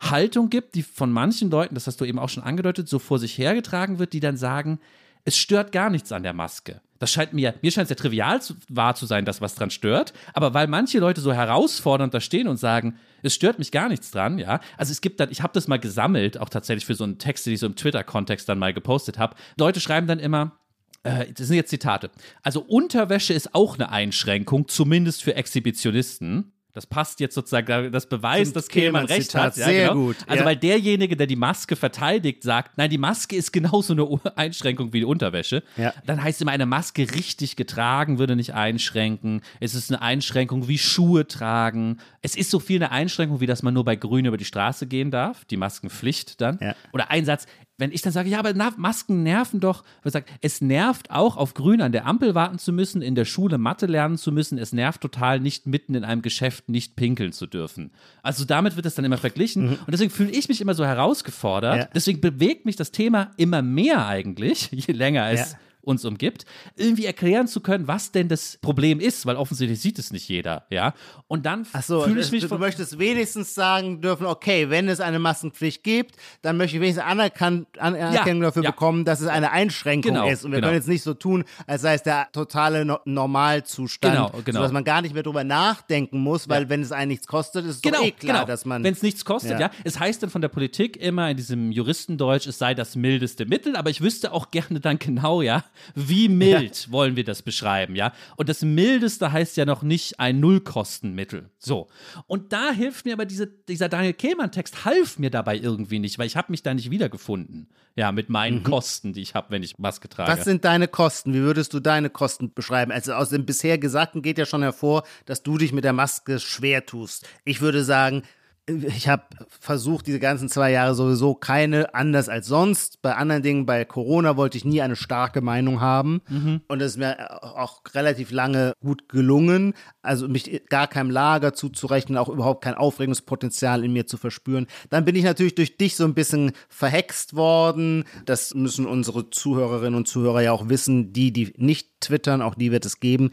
Haltung gibt, die von manchen Leuten, das hast du eben auch schon angedeutet, so vor sich hergetragen wird, die dann sagen, es stört gar nichts an der Maske. Das scheint mir, mir scheint es ja trivial zu, wahr zu sein, dass was dran stört, aber weil manche Leute so herausfordernd da stehen und sagen, es stört mich gar nichts dran, ja. Also es gibt dann, ich habe das mal gesammelt, auch tatsächlich für so einen Text, den ich so im Twitter-Kontext dann mal gepostet habe. Leute schreiben dann immer, äh, das sind jetzt Zitate. Also Unterwäsche ist auch eine Einschränkung, zumindest für Exhibitionisten. Das passt jetzt sozusagen, das beweist, Zum dass Kehlmann recht hat. Ja, Sehr genau. gut, Also ja. weil derjenige, der die Maske verteidigt, sagt, nein, die Maske ist genauso eine Einschränkung wie die Unterwäsche. Ja. Dann heißt immer, eine Maske richtig getragen würde nicht einschränken. Es ist eine Einschränkung wie Schuhe tragen. Es ist so viel eine Einschränkung, wie dass man nur bei Grün über die Straße gehen darf. Die Maskenpflicht dann. Oder ein Satz, wenn ich dann sage, ja, aber Masken nerven doch, ich sage, es nervt auch, auf Grün an der Ampel warten zu müssen, in der Schule Mathe lernen zu müssen. Es nervt total, nicht mitten in einem Geschäft nicht pinkeln zu dürfen. Also damit wird es dann immer verglichen. Und deswegen fühle ich mich immer so herausgefordert. Ja. Deswegen bewegt mich das Thema immer mehr eigentlich, je länger es Ja. Uns umgibt, irgendwie erklären zu können, was denn das Problem ist, weil offensichtlich sieht es nicht jeder, ja. Und dann so, fühle ich mich du, du möchtest wenigstens sagen dürfen, okay, wenn es eine Maskenpflicht gibt, dann möchte ich wenigstens anerkannt, an, Anerkennung dafür ja. bekommen, dass es eine Einschränkung Genau, ist. Und wir genau. können jetzt nicht so tun, als sei es der totale no Normalzustand, Genau, genau. sodass man gar nicht mehr drüber nachdenken muss, weil Ja. wenn es einen nichts kostet, ist es Genau, doch eh klar, genau. dass man Wenn es nichts kostet, ja. Ja. Es heißt dann von der Politik immer in diesem Juristendeutsch, es sei das mildeste Mittel, aber ich wüsste auch gerne dann genau, ja, wie mild wollen wir das beschreiben, ja. Und das mildeste heißt ja noch nicht ein Nullkostenmittel. So. Und da hilft mir aber diese, dieser Daniel Kehlmann-Text, half mir dabei irgendwie nicht, weil ich habe mich da nicht wiedergefunden. Ja, mit meinen Kosten, die ich habe, wenn ich Maske trage. Mhm. Was sind deine Kosten? Wie würdest du deine Kosten beschreiben? Also aus dem bisher Gesagten geht ja schon hervor, dass du dich mit der Maske schwer tust. Ich würde sagen, ich habe versucht, diese ganzen zwei Jahre sowieso keine anders als sonst. Bei anderen Dingen, bei Corona wollte ich nie eine starke Meinung haben. Und es ist mir auch relativ lange gut gelungen. Also mich gar keinem Lager zuzurechnen, auch überhaupt kein Aufregungspotenzial in mir zu verspüren. Dann bin ich natürlich durch dich so ein bisschen verhext worden. Das müssen unsere Zuhörerinnen und Zuhörer ja auch wissen. Die, die nicht twittern, auch die wird es geben.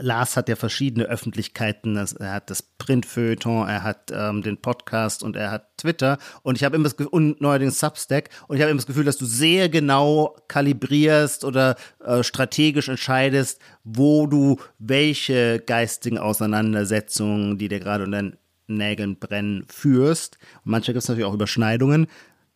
Lars hat ja verschiedene Öffentlichkeiten. Er hat das Printfeuilleton, er hat ähm, den Podcast und er hat Twitter. Und ich habe immer das Gefühl, und neuerdings Substack. Und ich habe immer das Gefühl, dass du sehr genau kalibrierst oder äh, strategisch entscheidest, wo du welche geistigen Auseinandersetzungen, die dir gerade unter den Nägeln brennen, führst. Und manchmal gibt es natürlich auch Überschneidungen.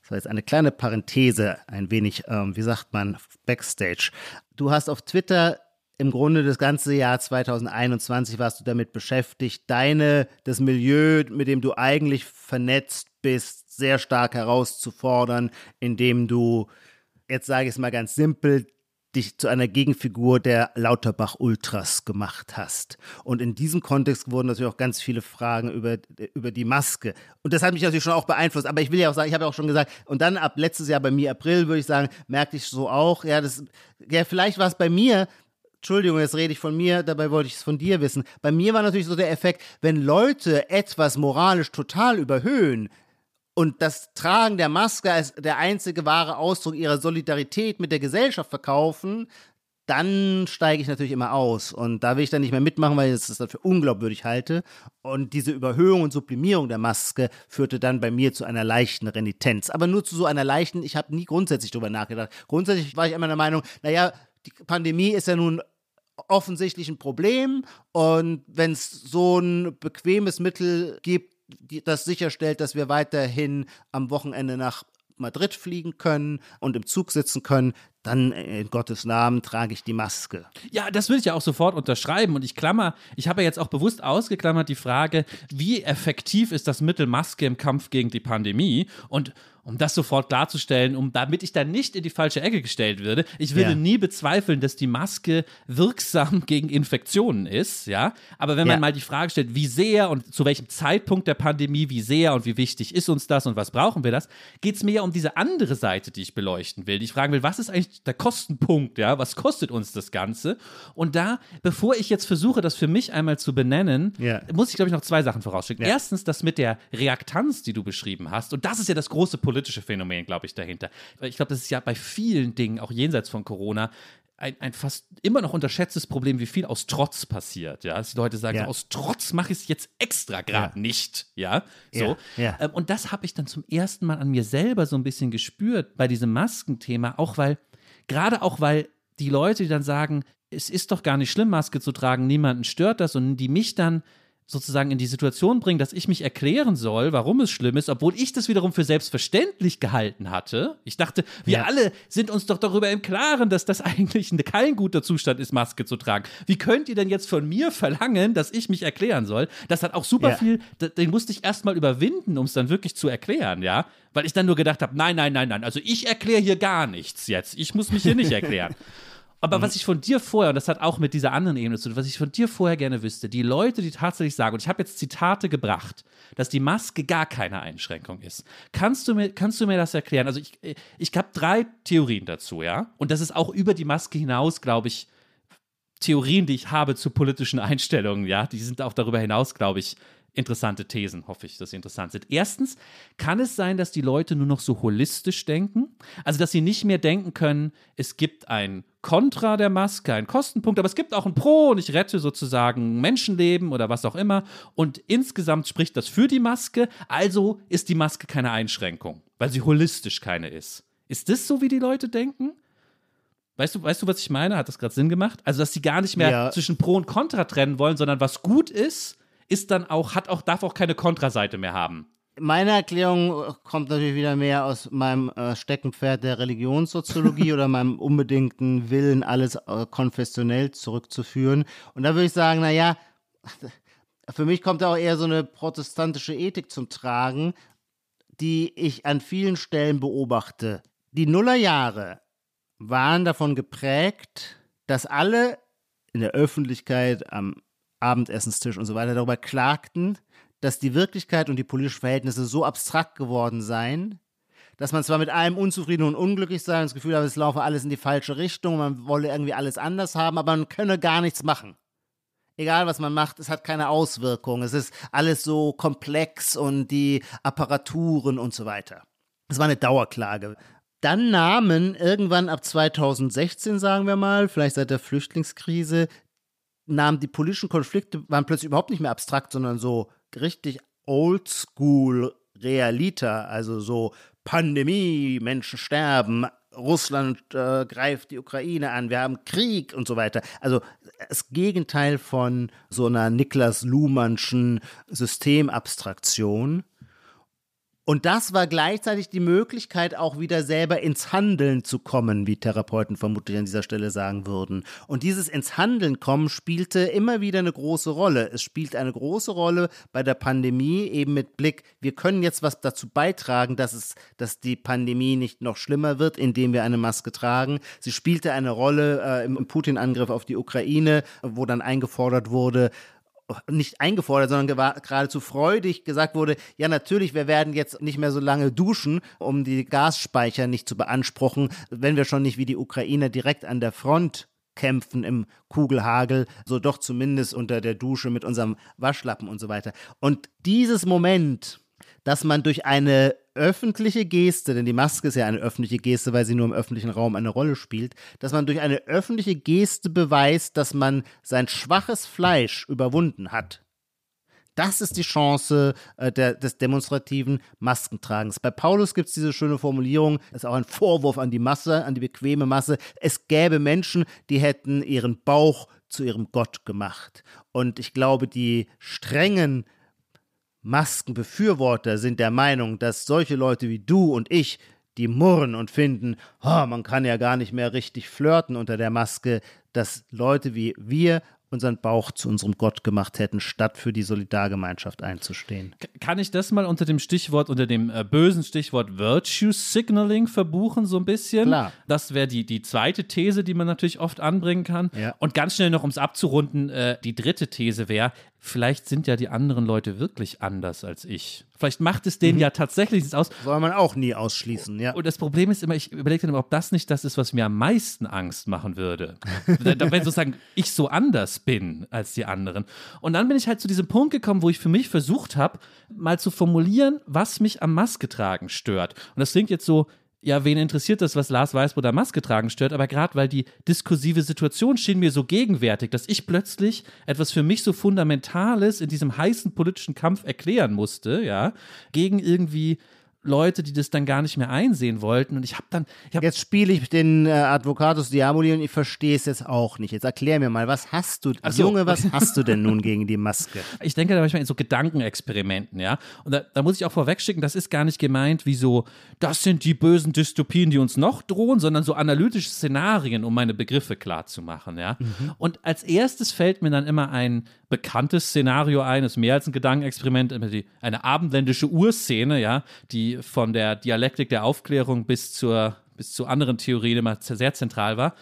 Das war jetzt eine kleine Parenthese, ein wenig, ähm, wie sagt man, Backstage. Du hast auf Twitter im Grunde das ganze Jahr 2021 warst du damit beschäftigt, deine, das Milieu, mit dem du eigentlich vernetzt bist, sehr stark herauszufordern, indem du, jetzt sage ich es mal ganz simpel, dich zu einer Gegenfigur der Lauterbach Ultras gemacht hast. Und in diesem Kontext wurden natürlich auch ganz viele Fragen über, über die Maske. Und das hat mich natürlich schon auch beeinflusst. Aber ich will ja auch sagen, ich habe ja auch schon gesagt, und dann ab letztes Jahr bei mir, April, würde ich sagen, merkte ich so auch, ja, das, ja, vielleicht war es bei mir, Entschuldigung, jetzt rede ich von mir, dabei wollte ich es von dir wissen. Bei mir war natürlich so der Effekt, wenn Leute etwas moralisch total überhöhen, und das Tragen der Maske als der einzige wahre Ausdruck ihrer Solidarität mit der Gesellschaft verkaufen, dann steige ich natürlich immer aus. Und da will ich dann nicht mehr mitmachen, weil ich das für unglaubwürdig halte. Und diese Überhöhung und Sublimierung der Maske führte dann bei mir zu einer leichten Renitenz. Aber nur zu so einer leichten, ich habe nie grundsätzlich darüber nachgedacht. Grundsätzlich war ich immer der Meinung, naja, die Pandemie ist ja nun offensichtlich ein Problem. Und wenn es so ein bequemes Mittel gibt, das sicherstellt, dass wir weiterhin am Wochenende nach Madrid fliegen können und im Zug sitzen können, dann äh, in Gottes Namen trage ich die Maske. Ja, das würde ich ja auch sofort unterschreiben. Und ich klammer, ich habe ja jetzt auch bewusst ausgeklammert die Frage, wie effektiv ist das Mittel Maske im Kampf gegen die Pandemie? Und um das sofort klarzustellen, um damit ich dann nicht in die falsche Ecke gestellt würde. Ich würde ja. nie bezweifeln, dass die Maske wirksam gegen Infektionen ist, ja. Aber wenn man ja. mal die Frage stellt, wie sehr und zu welchem Zeitpunkt der Pandemie, wie sehr und wie wichtig ist uns das und was brauchen wir das, geht es mir ja um diese andere Seite, die ich beleuchten will. Die ich fragen will, was ist eigentlich der Kostenpunkt, ja? Was kostet uns das Ganze? Und da, bevor ich jetzt versuche, das für mich einmal zu benennen, ja. muss ich, glaube ich, noch zwei Sachen vorausschicken. Erstens, das mit der Reaktanz, die du beschrieben hast. Und das ist ja das große politische politische Phänomen, glaube ich, dahinter. Ich glaube, das ist ja bei vielen Dingen, auch jenseits von Corona, ein, ein, fast immer noch unterschätztes Problem, wie viel aus Trotz passiert. Ja, dass die Leute sagen, ja. aus Trotz mache ich es jetzt extra gerade ja. nicht. Ja, so. Ja. Ähm, und das habe ich dann zum ersten Mal an mir selber so ein bisschen gespürt bei diesem Maskenthema, auch weil, gerade auch weil die Leute, die dann sagen, es ist doch gar nicht schlimm, Maske zu tragen, niemanden stört das und die mich dann sozusagen in die Situation bringen, dass ich mich erklären soll, warum es schlimm ist, obwohl ich das wiederum für selbstverständlich gehalten hatte. Ich dachte, wir ja. alle sind uns doch darüber im Klaren, dass das eigentlich kein guter Zustand ist, Maske zu tragen. Wie könnt ihr denn jetzt von mir verlangen, dass ich mich erklären soll? Das hat auch super ja. viel, den musste ich erstmal überwinden, um es dann wirklich zu erklären, ja? Weil ich dann nur gedacht habe, nein, nein, nein, nein, also ich erkläre hier gar nichts jetzt. Ich muss mich hier nicht erklären. Aber mhm. was ich von dir vorher, und das hat auch mit dieser anderen Ebene zu tun, was ich von dir vorher gerne wüsste, die Leute, die tatsächlich sagen, und ich habe jetzt Zitate gebracht, dass die Maske gar keine Einschränkung ist. Kannst du mir, kannst du mir das erklären? Also ich, ich habe drei Theorien dazu, ja. Und das ist auch über die Maske hinaus, glaube ich, Theorien, die ich habe zu politischen Einstellungen, ja. Die sind auch darüber hinaus, glaube ich, interessante Thesen, hoffe ich, dass sie interessant sind. Erstens, kann es sein, dass die Leute nur noch so holistisch denken? Also, dass sie nicht mehr denken können, es gibt ein Kontra der Maske, ein Kostenpunkt, aber es gibt auch ein Pro und ich rette sozusagen Menschenleben oder was auch immer. Und insgesamt spricht das für die Maske, also ist die Maske keine Einschränkung, weil sie holistisch keine ist. Ist das so, wie die Leute denken? Weißt du, weißt du, was ich meine? Hat das gerade Sinn gemacht? Also, dass sie gar nicht mehr ja. zwischen Pro und Contra trennen wollen, sondern was gut ist, ist dann auch, hat auch, darf auch keine Kontraseite mehr haben. Meine Erklärung kommt natürlich wieder mehr aus meinem äh, Steckenpferd der Religionssoziologie oder meinem unbedingten Willen, alles äh, konfessionell zurückzuführen. Und da würde ich sagen, naja, für mich kommt da auch eher so eine protestantische Ethik zum Tragen, die ich an vielen Stellen beobachte. Die Nullerjahre waren davon geprägt, dass alle in der Öffentlichkeit am Abendessenstisch und so weiter darüber klagten, dass die Wirklichkeit und die politischen Verhältnisse so abstrakt geworden seien, dass man zwar mit allem unzufrieden und unglücklich sei und das Gefühl habe, es laufe alles in die falsche Richtung, man wolle irgendwie alles anders haben, aber man könne gar nichts machen. Egal was man macht, es hat keine Auswirkung. Es ist alles so komplex und die Apparaturen und so weiter. Es war eine Dauerklage. Dann nahmen irgendwann ab 2016, sagen wir mal, vielleicht seit der Flüchtlingskrise, nahmen die politischen Konflikte, waren plötzlich überhaupt nicht mehr abstrakt, sondern so richtig oldschool realiter, also so Pandemie, Menschen sterben, Russland äh, greift die Ukraine an, wir haben Krieg und so weiter. Also das Gegenteil von so einer Niklas Luhmannschen Systemabstraktion. Und das war gleichzeitig die Möglichkeit, auch wieder selber ins Handeln zu kommen, wie Therapeuten vermutlich an dieser Stelle sagen würden. Und dieses ins Handeln kommen spielte immer wieder eine große Rolle. Es spielt eine große Rolle bei der Pandemie, eben mit Blick, wir können jetzt was dazu beitragen, dass es, dass die Pandemie nicht noch schlimmer wird, indem wir eine Maske tragen. Sie spielte eine Rolle äh, im Putin-Angriff auf die Ukraine, wo dann eingefordert wurde, nicht eingefordert, sondern geradezu freudig gesagt wurde, ja natürlich, wir werden jetzt nicht mehr so lange duschen, um die Gasspeicher nicht zu beanspruchen, wenn wir schon nicht wie die Ukrainer direkt an der Front kämpfen im Kugelhagel, so doch zumindest unter der Dusche mit unserem Waschlappen und so weiter. Und dieses Moment, dass man durch eine öffentliche Geste, denn die Maske ist ja eine öffentliche Geste, weil sie nur im öffentlichen Raum eine Rolle spielt, dass man durch eine öffentliche Geste beweist, dass man sein schwaches Fleisch überwunden hat. Das ist die Chance äh, der, des demonstrativen Maskentragens. Bei Paulus gibt es diese schöne Formulierung, das ist auch ein Vorwurf an die Masse, an die bequeme Masse. Es gäbe Menschen, die hätten ihren Bauch zu ihrem Gott gemacht. Und ich glaube, die strengen Maskenbefürworter sind der Meinung, dass solche Leute wie du und ich, die murren und finden, oh, man kann ja gar nicht mehr richtig flirten unter der Maske, dass Leute wie wir unseren Bauch zu unserem Gott gemacht hätten, statt für die Solidargemeinschaft einzustehen. Kann ich das mal unter dem Stichwort, unter dem äh, bösen Stichwort Virtue Signaling verbuchen, so ein bisschen? Klar. Das wäre die, die zweite These, die man natürlich oft anbringen kann. Ja. Und ganz schnell noch, um es abzurunden, äh, die dritte These wäre, vielleicht sind ja die anderen Leute wirklich anders als ich. Vielleicht macht es denen ja tatsächlich nichts aus. Soll man auch nie ausschließen, ja. Und das Problem ist immer, ich überlege dann immer, ob das nicht das ist, was mir am meisten Angst machen würde. Wenn sozusagen ich so anders bin als die anderen. Und dann bin ich halt zu diesem Punkt gekommen, wo ich für mich versucht habe, mal zu formulieren, was mich am Maske tragen stört. Und das klingt jetzt so, ja, wen interessiert das, was Lars Weißbrot am Maske tragen stört? Aber gerade weil die diskursive Situation schien mir so gegenwärtig, dass ich plötzlich etwas für mich so Fundamentales in diesem heißen politischen Kampf erklären musste, ja, gegen irgendwie Leute, die das dann gar nicht mehr einsehen wollten. Und ich habe dann, ich habe Jetzt spiele ich den äh, Advocatus Diaboli und ich verstehe es jetzt auch nicht. Jetzt erklär mir mal, was hast du, so. Junge, was hast du denn nun gegen die Maske? Ich denke da manchmal in so Gedankenexperimenten, ja. Und da, da muss ich auch vorwegschicken, das ist gar nicht gemeint wie so, das sind die bösen Dystopien, die uns noch drohen, sondern so analytische Szenarien, um meine Begriffe klar zu machen, ja. Und als erstes fällt mir dann immer ein bekanntes Szenario ein, ist mehr als ein Gedankenexperiment, eine abendländische Urszene, ja, die von der Dialektik der Aufklärung bis zur, bis zu anderen Theorien immer sehr zentral war.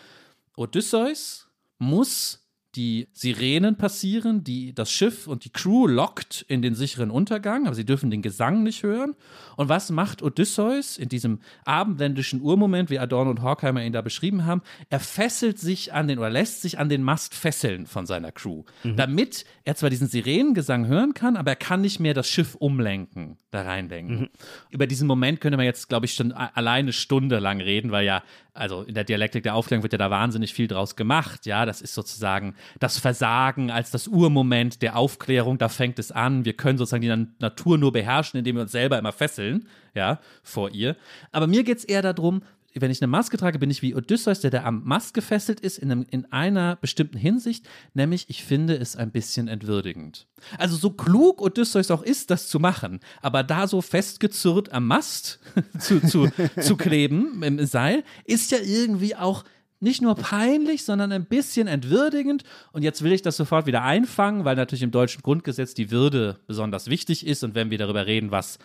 Odysseus muss die Sirenen passieren, die das Schiff und die Crew lockt in den sicheren Untergang, aber sie dürfen den Gesang nicht hören. Und was macht Odysseus in diesem abendländischen Urmoment, wie Adorno und Horkheimer ihn da beschrieben haben? Er fesselt sich an den oder lässt sich an den Mast fesseln von seiner Crew, damit er zwar diesen Sirenengesang hören kann, aber er kann nicht mehr das Schiff umlenken, da reinlenken. Über diesen Moment könnte man jetzt, glaube ich, schon alleine eine Stunde lang reden, weil ja, also in der Dialektik der Aufklärung wird ja da wahnsinnig viel draus gemacht. Ja, das ist sozusagen das Versagen als das Urmoment der Aufklärung. Da fängt es an. Wir können sozusagen die Na- Natur nur beherrschen, indem wir uns selber immer fesseln, ja, vor ihr. Aber mir geht es eher darum, wenn ich eine Maske trage, bin ich wie Odysseus, der da am Mast gefesselt ist, in, einem, in einer bestimmten Hinsicht, nämlich ich finde es ein bisschen entwürdigend. Also so klug Odysseus auch ist, das zu machen, aber da so festgezurrt am Mast zu, zu, zu kleben im Seil, ist ja irgendwie auch nicht nur peinlich, sondern ein bisschen entwürdigend. Und jetzt will ich das sofort wieder einfangen, weil natürlich im deutschen Grundgesetz die Würde besonders wichtig ist. Und wenn wir darüber reden, was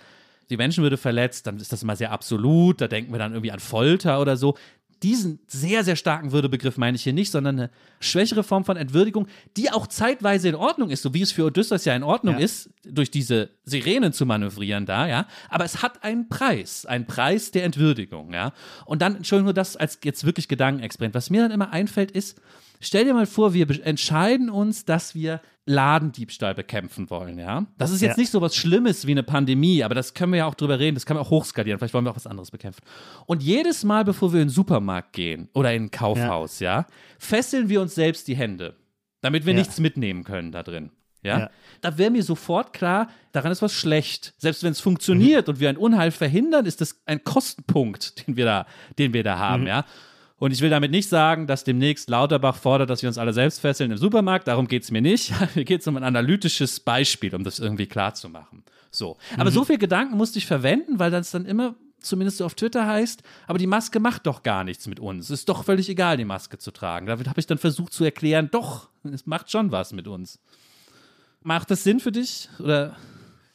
die Menschenwürde verletzt, dann ist das immer sehr absolut. Da denken wir dann irgendwie an Folter oder so. Diesen sehr, sehr starken Würdebegriff meine ich hier nicht, sondern eine schwächere Form von Entwürdigung, die auch zeitweise in Ordnung ist, so wie es für Odysseus ja in Ordnung Ja. ist, durch diese Sirenen zu manövrieren da, ja. Aber es hat einen Preis, einen Preis der Entwürdigung, ja. Und dann, Entschuldigung, nur das als jetzt wirklich Gedankenexperiment. Was mir dann immer einfällt, ist, stell dir mal vor, wir entscheiden uns, dass wir Ladendiebstahl bekämpfen wollen, ja. Das ist jetzt Ja. nicht so was Schlimmes wie eine Pandemie, aber das können wir ja auch drüber reden, das kann man auch hochskalieren, vielleicht wollen wir auch was anderes bekämpfen. Und jedes Mal, bevor wir in den Supermarkt gehen oder in ein Kaufhaus, ja, fesseln wir uns selbst die Hände, damit wir Ja. nichts mitnehmen können da drin. Ja? Ja. Da wäre mir sofort klar, daran ist was schlecht. Selbst wenn es funktioniert und wir ein Unheil verhindern, ist das ein Kostenpunkt, den wir da, den wir da haben, ja. Und ich will damit nicht sagen, dass demnächst Lauterbach fordert, dass wir uns alle selbst fesseln im Supermarkt. Darum geht es mir nicht. Mir geht es um ein analytisches Beispiel, um das irgendwie klar zu machen. So. Aber so viel Gedanken musste ich verwenden, weil das dann immer, zumindest so auf Twitter heißt, aber die Maske macht doch gar nichts mit uns. Es ist doch völlig egal, die Maske zu tragen. Damit habe ich dann versucht zu erklären, doch, es macht schon was mit uns. Macht das Sinn für dich? Oder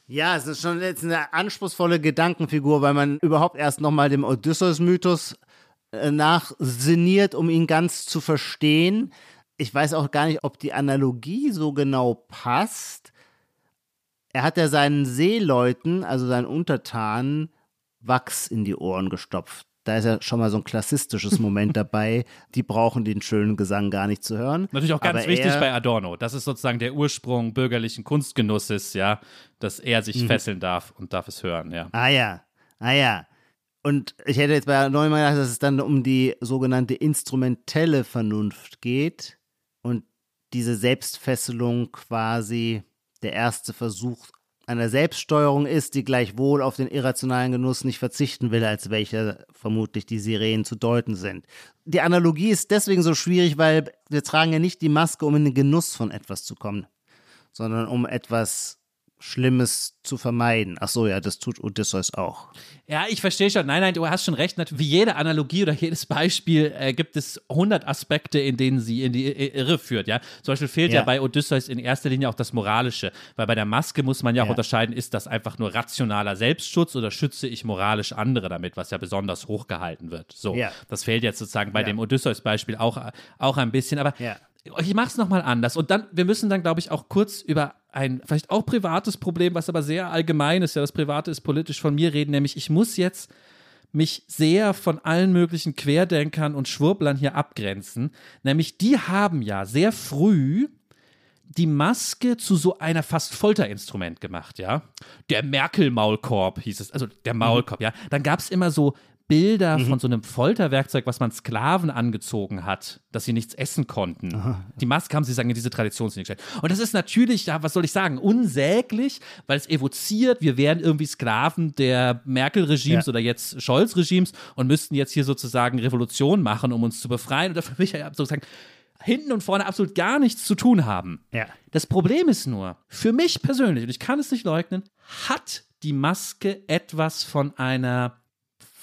Ja, es ist schon jetzt eine anspruchsvolle Gedankenfigur, weil man überhaupt erst nochmal dem Odysseus-Mythos nachsinniert, um ihn ganz zu verstehen. Ich weiß auch gar nicht, ob die Analogie so genau passt. Er hat ja seinen Seeleuten, also seinen Untertanen, Wachs in die Ohren gestopft. Da ist ja schon mal so ein klassistisches Moment dabei. Die brauchen den schönen Gesang gar nicht zu hören. Natürlich auch ganz Aber wichtig bei Adorno. Das ist sozusagen der Ursprung bürgerlichen Kunstgenusses, ja, dass er sich fesseln darf und darf es hören, ja. Ah ja. Ah ja. Und ich hätte jetzt bei Neumann gedacht, dass es dann um die sogenannte instrumentelle Vernunft geht und diese Selbstfesselung quasi der erste Versuch einer Selbststeuerung ist, die gleichwohl auf den irrationalen Genuss nicht verzichten will, als welcher vermutlich die Sirenen zu deuten sind. Die Analogie ist deswegen so schwierig, weil wir tragen ja nicht die Maske, um in den Genuss von etwas zu kommen, sondern um etwas Schlimmes zu vermeiden. Ach so, ja, das tut Odysseus auch. Ja, ich verstehe schon. Nein, nein, du hast schon recht. Wie jede Analogie oder jedes Beispiel äh, gibt es 100 Aspekte, in denen sie in die Irre führt. Ja, zum Beispiel fehlt ja. ja. bei Odysseus in erster Linie auch das Moralische, weil bei der Maske muss man ja auch ja. unterscheiden, ist das einfach nur rationaler Selbstschutz oder schütze ich moralisch andere damit, was ja besonders hochgehalten wird. So, ja. das fehlt jetzt sozusagen bei dem Odysseus-Beispiel auch, auch ein bisschen. Aber ich mache es nochmal anders. Und dann, wir müssen dann, glaube ich, auch kurz über ein vielleicht auch privates Problem, was aber sehr allgemein ist, ja, das Private ist politisch von mir reden, nämlich ich muss jetzt mich sehr von allen möglichen Querdenkern und Schwurblern hier abgrenzen. Nämlich die haben ja sehr früh die Maske zu so einer fast Folterinstrument gemacht, ja. Der Merkel-Maulkorb hieß es, also der Maulkorb, mhm. ja. Dann gab es immer so Bilder mhm. von so einem Folterwerkzeug, was man Sklaven angezogen hat, dass sie nichts essen konnten. Aha. Die Maske haben sie sagen in diese Traditionslinie gestellt. Und das ist natürlich, ja, was soll ich sagen, unsäglich, weil es evoziert, wir wären irgendwie Sklaven der Merkel-Regimes ja. oder jetzt Scholz-Regimes und müssten jetzt hier sozusagen Revolution machen, um uns zu befreien. Und dafür will ich ja sozusagen hinten und vorne absolut gar nichts zu tun haben. Ja. Das Problem ist nur, für mich persönlich, und ich kann es nicht leugnen, hat die Maske etwas von einer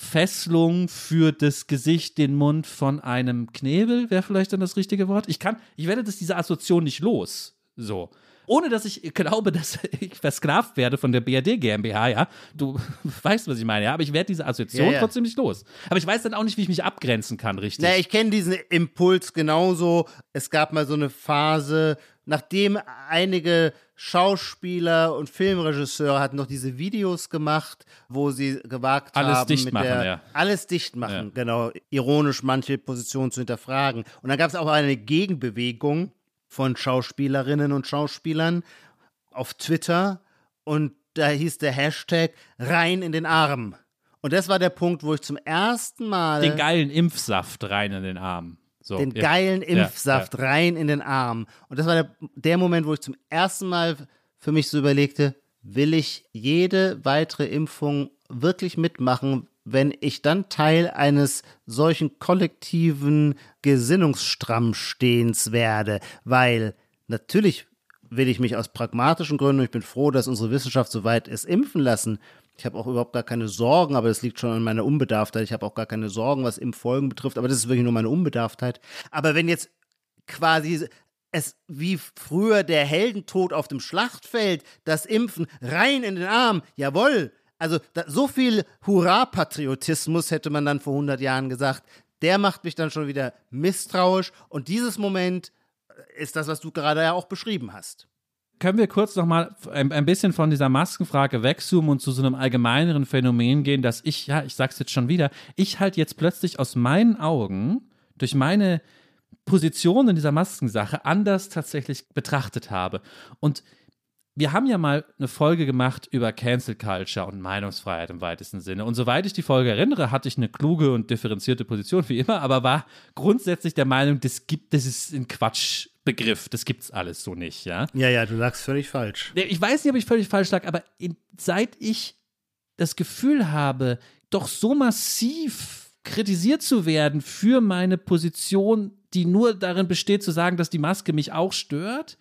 Fesselung für das Gesicht, den Mund von einem Knebel, wäre vielleicht dann das richtige Wort. Ich kann, ich werde das diese Assoziation nicht los. So. Ohne dass ich glaube, dass ich versklavt werde von der BRD GmbH, ja. Du weißt, was ich meine, ja. Aber ich werde diese Assoziation ja, ja. trotzdem nicht los. Aber ich weiß dann auch nicht, wie ich mich abgrenzen kann, richtig. Na, ich kenne diesen Impuls genauso. Es gab mal so eine Phase, nachdem einige Schauspieler und Filmregisseure hatten noch diese Videos gemacht, wo sie gewagt alles haben, dicht machen, der, ja. alles dicht machen, ja. genau, ironisch manche Positionen zu hinterfragen. Und dann gab es auch eine Gegenbewegung von Schauspielerinnen und Schauspielern auf Twitter und da hieß der Hashtag rein in den Arm. Und das war der Punkt, wo ich zum ersten Mal den geilen Impfsaft rein in den Arm. So, den geilen Impfsaft ja, rein in den Arm. Und das war der, der Moment, wo ich zum ersten Mal für mich so überlegte, will ich jede weitere Impfung wirklich mitmachen, wenn ich dann Teil eines solchen kollektiven Gesinnungsstrammstehens werde, weil natürlich will ich mich aus pragmatischen Gründen, ich bin froh, dass unsere Wissenschaft so weit ist, impfen lassen. Ich habe auch überhaupt gar keine Sorgen, aber das liegt schon an meiner Unbedarftheit. Ich habe auch gar keine Sorgen, was Impffolgen betrifft, aber das ist wirklich nur meine Unbedarftheit. Aber wenn jetzt quasi es wie früher der Heldentod auf dem Schlachtfeld, das Impfen rein in den Arm, jawohl. Also da, so viel Hurra-Patriotismus hätte man dann vor 100 Jahren gesagt. Der macht mich dann schon wieder misstrauisch. Und dieses Moment ist das, was du gerade ja auch beschrieben hast können wir kurz noch mal ein, ein, bisschen von dieser Maskenfrage wegzoomen und zu so einem allgemeineren Phänomen gehen, dass ich, ja, ich sag's jetzt schon wieder, ich halt jetzt plötzlich aus meinen Augen durch meine Position in dieser Maskensache anders tatsächlich betrachtet habe. Und wir haben ja mal eine Folge gemacht über Cancel Culture und Meinungsfreiheit im weitesten Sinne. Und soweit ich die Folge erinnere, hatte ich eine kluge und differenzierte Position wie immer, aber war grundsätzlich der Meinung, das gibt, das ist ein Quatsch Begriff. Das gibt's alles so nicht, ja? Ja, ja, du sagst völlig falsch. Ich weiß nicht, ob ich völlig falsch lag, aber seit ich das Gefühl habe, doch so massiv kritisiert zu werden für meine Position, die nur darin besteht, zu sagen, dass die Maske mich auch stört,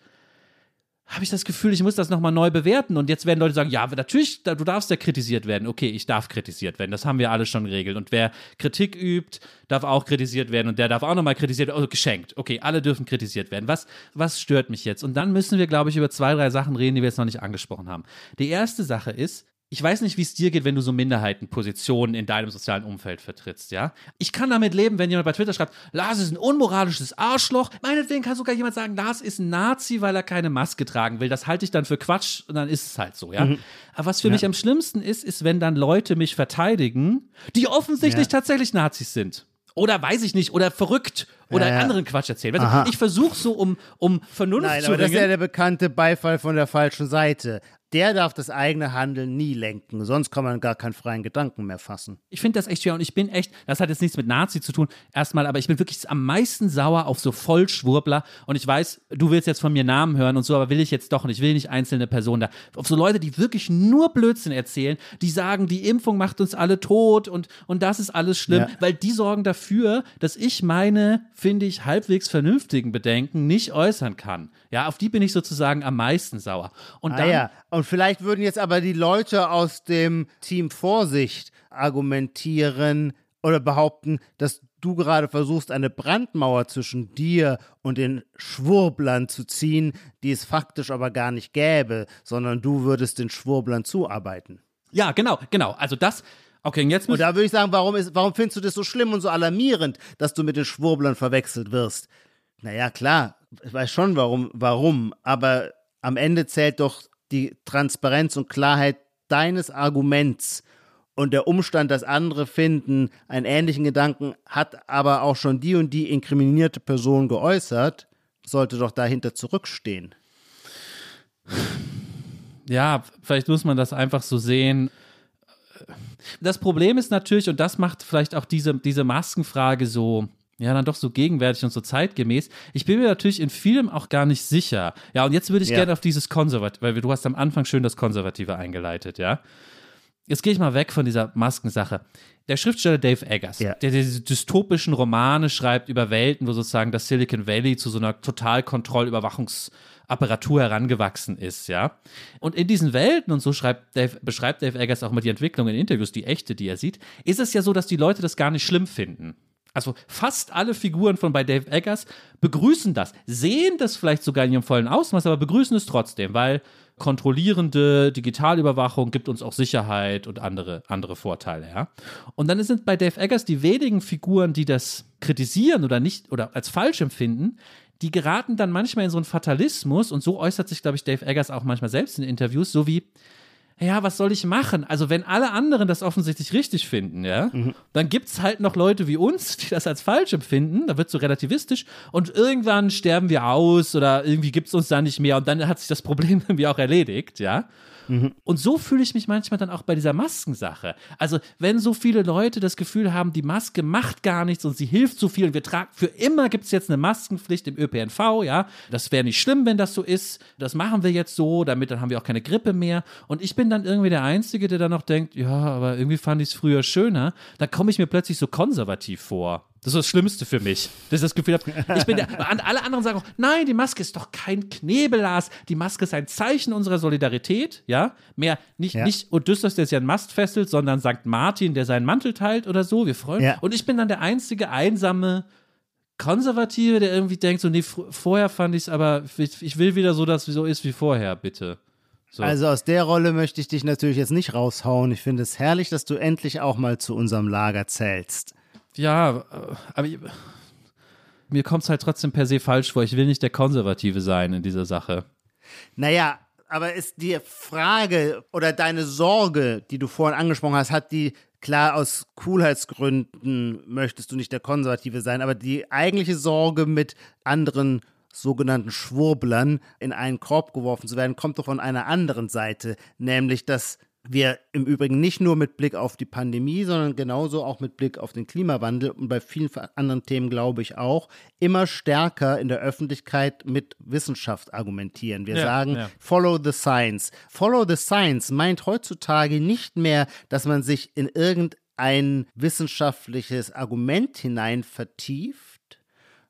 habe ich das Gefühl, ich muss das nochmal neu bewerten. Und jetzt werden Leute sagen, ja, natürlich, du darfst ja kritisiert werden. Okay, ich darf kritisiert werden. Das haben wir alle schon geregelt. Und wer Kritik übt, darf auch kritisiert werden. Und der darf auch nochmal kritisiert werden. Also geschenkt. Okay, alle dürfen kritisiert werden. Was, was stört mich jetzt? Und dann müssen wir, glaube ich, über zwei, drei Sachen reden, die wir jetzt noch nicht angesprochen haben. Die erste Sache ist, ich weiß nicht, wie es dir geht, wenn du so Minderheitenpositionen in deinem sozialen Umfeld vertrittst, ja? Ich kann damit leben, wenn jemand bei Twitter schreibt, Lars ist ein unmoralisches Arschloch. Meinetwegen kann sogar jemand sagen, Lars ist ein Nazi, weil er keine Maske tragen will. Das halte ich dann für Quatsch und dann ist es halt so, ja? Mhm. Aber was für ja. mich am schlimmsten ist, ist, wenn dann Leute mich verteidigen, die offensichtlich ja. tatsächlich Nazis sind. Oder weiß ich nicht, oder verrückt oder Ja, ja. anderen Quatsch erzählen. Weißt du, ich versuche so um, um Vernunft Nein, zu aber das ist ja ringen. der bekannte Beifall von der falschen Seite. Der darf das eigene Handeln nie lenken, sonst kann man gar keinen freien Gedanken mehr fassen. Ich finde das echt schwer und ich bin echt, das hat jetzt nichts mit Nazi zu tun, erstmal, aber ich bin wirklich am meisten sauer auf so Vollschwurbler und ich weiß, du willst jetzt von mir Namen hören und so, aber will ich jetzt doch nicht, ich will nicht einzelne Personen da. Auf so Leute, die wirklich nur Blödsinn erzählen, die sagen, die Impfung macht uns alle tot und, und das ist alles schlimm, Ja. weil die sorgen dafür, dass ich meine, finde ich, halbwegs vernünftigen Bedenken nicht äußern kann. Ja, auf die bin ich sozusagen am meisten sauer. Und Ah dann, ja, und vielleicht würden jetzt aber die Leute aus dem Team Vorsicht argumentieren oder behaupten, dass du gerade versuchst, eine Brandmauer zwischen dir und den Schwurblern zu ziehen, die es faktisch aber gar nicht gäbe, sondern du würdest den Schwurblern zuarbeiten. ja, genau, genau. Also das, okay, und jetzt Und da würde ich sagen, warum, ist, warum findest du das so schlimm und so alarmierend, dass du mit den Schwurblern verwechselt wirst? Naja, klar, ich weiß schon, warum, warum, aber am Ende zählt doch die Transparenz und Klarheit deines Arguments. Und der Umstand, dass andere finden, einen ähnlichen Gedanken hat aber auch schon die und die inkriminierte Person geäußert, sollte doch dahinter zurückstehen. Ja, vielleicht muss man das einfach so sehen. Das Problem ist natürlich, und das macht vielleicht auch diese, diese Maskenfrage so, ja, dann doch so gegenwärtig und so zeitgemäß. Ich bin mir natürlich in vielem auch gar nicht sicher. Ja, und jetzt würde ich Ja. gerne auf dieses Konservative, weil du hast am Anfang schön das Konservative eingeleitet, ja. Jetzt gehe ich mal weg von dieser Maskensache. Der Schriftsteller Dave Eggers, Ja. der diese dystopischen Romane schreibt über Welten, wo sozusagen das Silicon Valley zu so einer Totalkontrollüberwachungsapparatur herangewachsen ist, ja. Und in diesen Welten, und so Dave, beschreibt Dave Eggers auch mal die Entwicklung in Interviews, die echte, die er sieht, ist es ja so, dass die Leute das gar nicht schlimm finden. Also fast alle Figuren von bei Dave Eggers begrüßen das, sehen das vielleicht sogar in ihrem vollen Ausmaß, aber begrüßen es trotzdem, weil kontrollierende Digitalüberwachung gibt uns auch Sicherheit und andere, andere Vorteile, ja. Und dann sind bei Dave Eggers die wenigen Figuren, die das kritisieren oder nicht oder als falsch empfinden, die geraten dann manchmal in so einen Fatalismus und so äußert sich, glaube ich, Dave Eggers auch manchmal selbst in Interviews, so wie, ja, was soll ich machen? Also, wenn alle anderen das offensichtlich richtig finden, ja, dann gibt es halt noch Leute wie uns, die das als falsch empfinden. Da wird so relativistisch und irgendwann sterben wir aus oder irgendwie gibt es uns da nicht mehr und dann hat sich das Problem irgendwie auch erledigt, ja. Und so fühle ich mich manchmal dann auch bei dieser Maskensache. Also, wenn so viele Leute das Gefühl haben, die Maske macht gar nichts und sie hilft so viel und wir tragen, für immer gibt es jetzt eine Maskenpflicht im ÖPNV, ja. Das wäre nicht schlimm, wenn das so ist. Das machen wir jetzt so, damit dann haben wir auch keine Grippe mehr. Und ich bin dann irgendwie der Einzige, der dann noch denkt, ja, aber irgendwie fand ich es früher schöner. Da komme ich mir plötzlich so konservativ vor. Das ist das Schlimmste für mich. Dass ich das Gefühl habe, ich bin der, alle anderen sagen auch, nein, die Maske ist doch kein Knebelglas. Die Maske ist ein Zeichen unserer Solidarität, ja. Mehr, nicht, Ja. nicht Odysseus, der sich an Mast fesselt, sondern St. Martin, der seinen Mantel teilt oder so. Wir freuen Ja. Und ich bin dann der einzige einsame Konservative, der irgendwie denkt, so, nee, vorher fand ich es, aber ich, ich will wieder so, dass es so ist wie vorher, bitte. So. Also aus der Rolle möchte ich dich natürlich jetzt nicht raushauen. Ich finde es herrlich, dass du endlich auch mal zu unserem Lager zählst. Ja, äh, aber ich, mir kommt es halt trotzdem per se falsch vor. Ich will nicht der Konservative sein in dieser Sache. Naja, aber ist die Frage oder deine Sorge, die du vorhin angesprochen hast, hat die, klar, aus Coolheitsgründen möchtest du nicht der Konservative sein, aber die eigentliche Sorge mit anderen sogenannten Schwurblern in einen Korb geworfen zu werden, kommt doch von einer anderen Seite, nämlich dass wir im Übrigen nicht nur mit Blick auf die Pandemie, sondern genauso auch mit Blick auf den Klimawandel und bei vielen anderen Themen glaube ich auch, immer stärker in der Öffentlichkeit mit Wissenschaft argumentieren. Wir Ja, sagen, ja. Follow the Science. Follow the Science meint heutzutage nicht mehr, dass man sich in irgendein wissenschaftliches Argument hinein vertieft,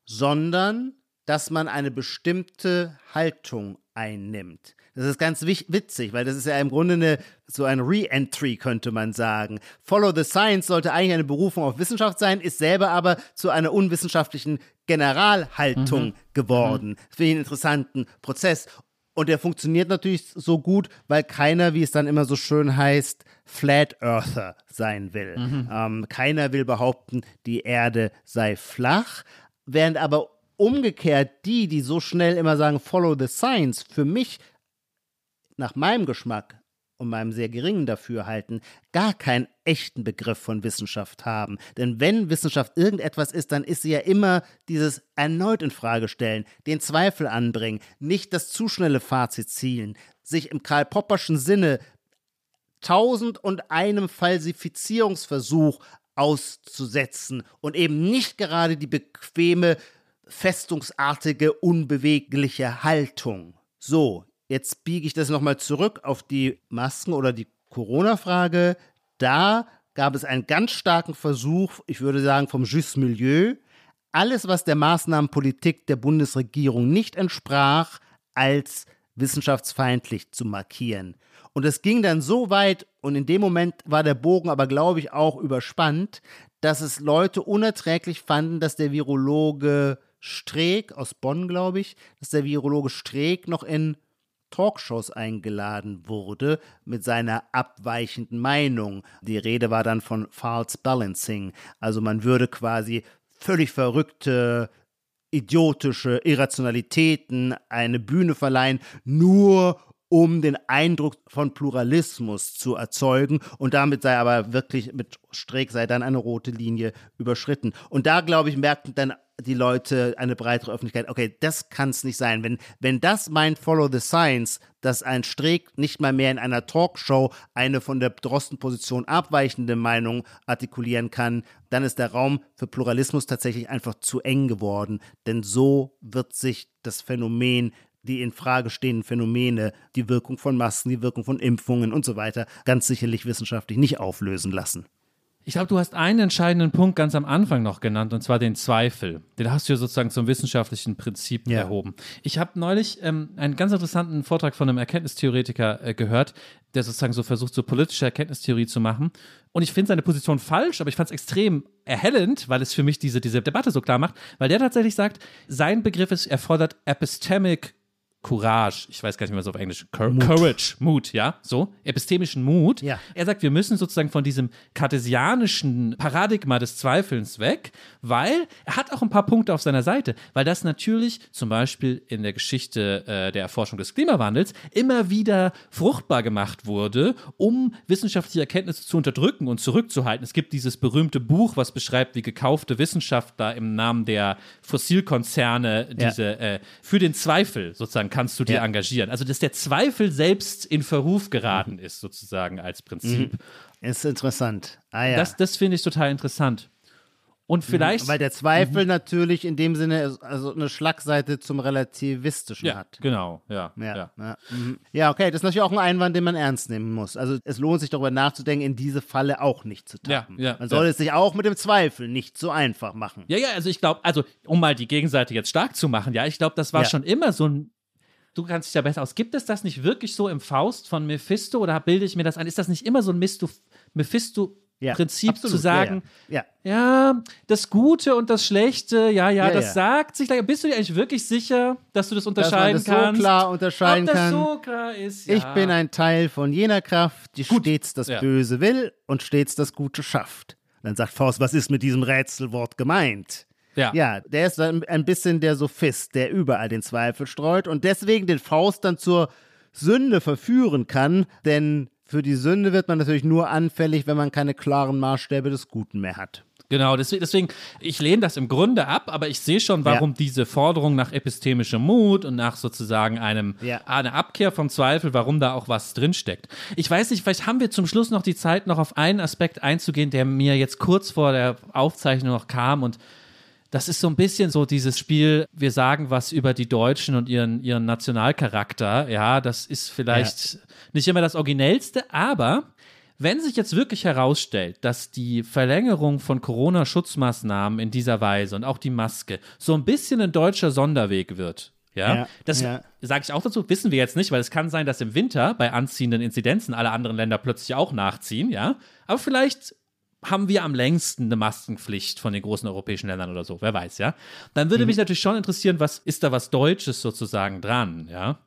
sondern dass man eine bestimmte Haltung einnimmt. Das ist ganz witzig, weil das ist ja im Grunde eine, so ein Re-Entry, könnte man sagen. Follow the Science sollte eigentlich eine Berufung auf Wissenschaft sein, ist selber aber zu einer unwissenschaftlichen Generalhaltung geworden. Das finde ich einen interessanten Prozess. Und der funktioniert natürlich so gut, weil keiner, wie es dann immer so schön heißt, Flat Earther sein will. Ähm, keiner will behaupten, die Erde sei flach, während aber umgekehrt die, die so schnell immer sagen, follow the science, für mich nach meinem Geschmack und meinem sehr geringen Dafürhalten gar keinen echten Begriff von Wissenschaft haben. Denn wenn Wissenschaft irgendetwas ist, dann ist sie ja immer dieses erneut in Frage stellen, den Zweifel anbringen, nicht das zu schnelle Fazit zielen, sich im Karl Popperschen Sinne tausend und einem Falsifizierungsversuch auszusetzen und eben nicht gerade die bequeme, festungsartige, unbewegliche Haltung. So, jetzt biege ich das nochmal zurück auf die Masken oder die Corona-Frage. Da gab es einen ganz starken Versuch, ich würde sagen vom Jus Milieu, alles, was der Maßnahmenpolitik der Bundesregierung nicht entsprach, als wissenschaftsfeindlich zu markieren. Und es ging dann so weit, und in dem Moment war der Bogen aber, glaube ich, auch überspannt, dass es Leute unerträglich fanden, dass der Virologe Streeck aus Bonn, glaube ich, dass der Virologe Streeck noch in Talkshows eingeladen wurde mit seiner abweichenden Meinung. Die Rede war dann von False Balancing. Also man würde quasi völlig verrückte idiotische Irrationalitäten eine Bühne verleihen, nur um den Eindruck von Pluralismus zu erzeugen. Und damit sei aber wirklich mit Streeck sei dann eine rote Linie überschritten. Und da, glaube ich, merkten dann die Leute, eine breitere Öffentlichkeit, okay, das kann es nicht sein. Wenn, wenn das meint Follow the Science, dass ein Streeck nicht mal mehr in einer Talkshow eine von der Drosten-Position abweichende Meinung artikulieren kann, dann ist der Raum für Pluralismus tatsächlich einfach zu eng geworden. Denn so wird sich das Phänomen die in Frage stehenden Phänomene, die Wirkung von Masken, die Wirkung von Impfungen und so weiter, ganz sicherlich wissenschaftlich nicht auflösen lassen. Ich glaube, du hast einen entscheidenden Punkt ganz am Anfang noch genannt, und zwar den Zweifel. Den hast du ja sozusagen zum wissenschaftlichen Prinzip ja. erhoben. Ich habe neulich ähm, einen ganz interessanten Vortrag von einem Erkenntnistheoretiker äh, gehört, der sozusagen so versucht, so politische Erkenntnistheorie zu machen. Und ich finde seine Position falsch, aber ich fand es extrem erhellend, weil es für mich diese, diese Debatte so klar macht, weil der tatsächlich sagt, sein Begriff ist, erfordert epistemic Courage, ich weiß gar nicht mehr so auf Englisch, Cur Mut. Courage, Mut, ja, so, epistemischen Mut. Ja. Er sagt, wir müssen sozusagen von diesem kartesianischen Paradigma des Zweifelns weg, weil er hat auch ein paar Punkte auf seiner Seite, weil das natürlich zum Beispiel in der Geschichte äh, der Erforschung des Klimawandels immer wieder fruchtbar gemacht wurde, um wissenschaftliche Erkenntnisse zu unterdrücken und zurückzuhalten. Es gibt dieses berühmte Buch, was beschreibt, wie gekaufte Wissenschaftler im Namen der Fossilkonzerne diese ja. äh, für den Zweifel sozusagen kannst du dir ja. engagieren. Also, dass der Zweifel selbst in Verruf geraten mhm. ist, sozusagen als Prinzip. Mhm. Ist interessant. Ah, ja. Das, das finde ich total interessant. Und mhm. vielleicht. Weil der Zweifel mhm. natürlich in dem Sinne also eine Schlagseite zum Relativistischen ja, hat. Genau, ja. Ja, ja. Ja. Mhm. ja, okay, das ist natürlich auch ein Einwand, den man ernst nehmen muss. Also es lohnt sich darüber nachzudenken, in diese Falle auch nicht zu tappen. Man soll es sich auch mit dem Zweifel nicht so einfach machen. Ja, ja, also ich glaube, also um mal die Gegenseite jetzt stark zu machen, ja, ich glaube, das war schon immer so ein du kannst dich ja besser aus. Gibt es das nicht wirklich so im Faust von Mephisto oder bilde ich mir das ein? Ist das nicht immer so ein Mephisto ja, Prinzip absolut, zu sagen, ja, ja. ja, das Gute und das Schlechte, ja, ja, das sagt sich. Bist du dir eigentlich wirklich sicher, dass du das unterscheiden dass man das kannst? so klar unterscheiden Ob das so klar ist, Ich bin ein Teil von jener Kraft, die Gut. stets das Böse will und stets das Gute schafft. Dann sagt Faust, was ist mit diesem Rätselwort gemeint? Ja. ja, der ist ein bisschen der Sophist, der überall den Zweifel streut und deswegen den Faust dann zur Sünde verführen kann, denn für die Sünde wird man natürlich nur anfällig, wenn man keine klaren Maßstäbe des Guten mehr hat. Genau, deswegen, ich lehne das im Grunde ab, aber ich sehe schon, warum ja. diese Forderung nach epistemischem Mut und nach sozusagen einem, ja. einer Abkehr vom Zweifel, warum da auch was drinsteckt. Ich weiß nicht, vielleicht haben wir zum Schluss noch die Zeit, noch auf einen Aspekt einzugehen, der mir jetzt kurz vor der Aufzeichnung noch kam und das ist so ein bisschen so dieses Spiel, wir sagen was über die Deutschen und ihren, ihren Nationalcharakter. Ja, das ist vielleicht ja. nicht immer das Originellste, aber wenn sich jetzt wirklich herausstellt, dass die Verlängerung von Corona-Schutzmaßnahmen in dieser Weise und auch die Maske so ein bisschen ein deutscher Sonderweg wird, ja, ja das ja. sage ich auch dazu, wissen wir jetzt nicht, weil es kann sein, dass im Winter bei anziehenden Inzidenzen alle anderen Länder plötzlich auch nachziehen, ja. Aber vielleicht haben wir am längsten eine Maskenpflicht von den großen europäischen Ländern oder so, wer weiß, ja. Dann würde mhm. mich natürlich schon interessieren, was ist da was Deutsches sozusagen dran, ja.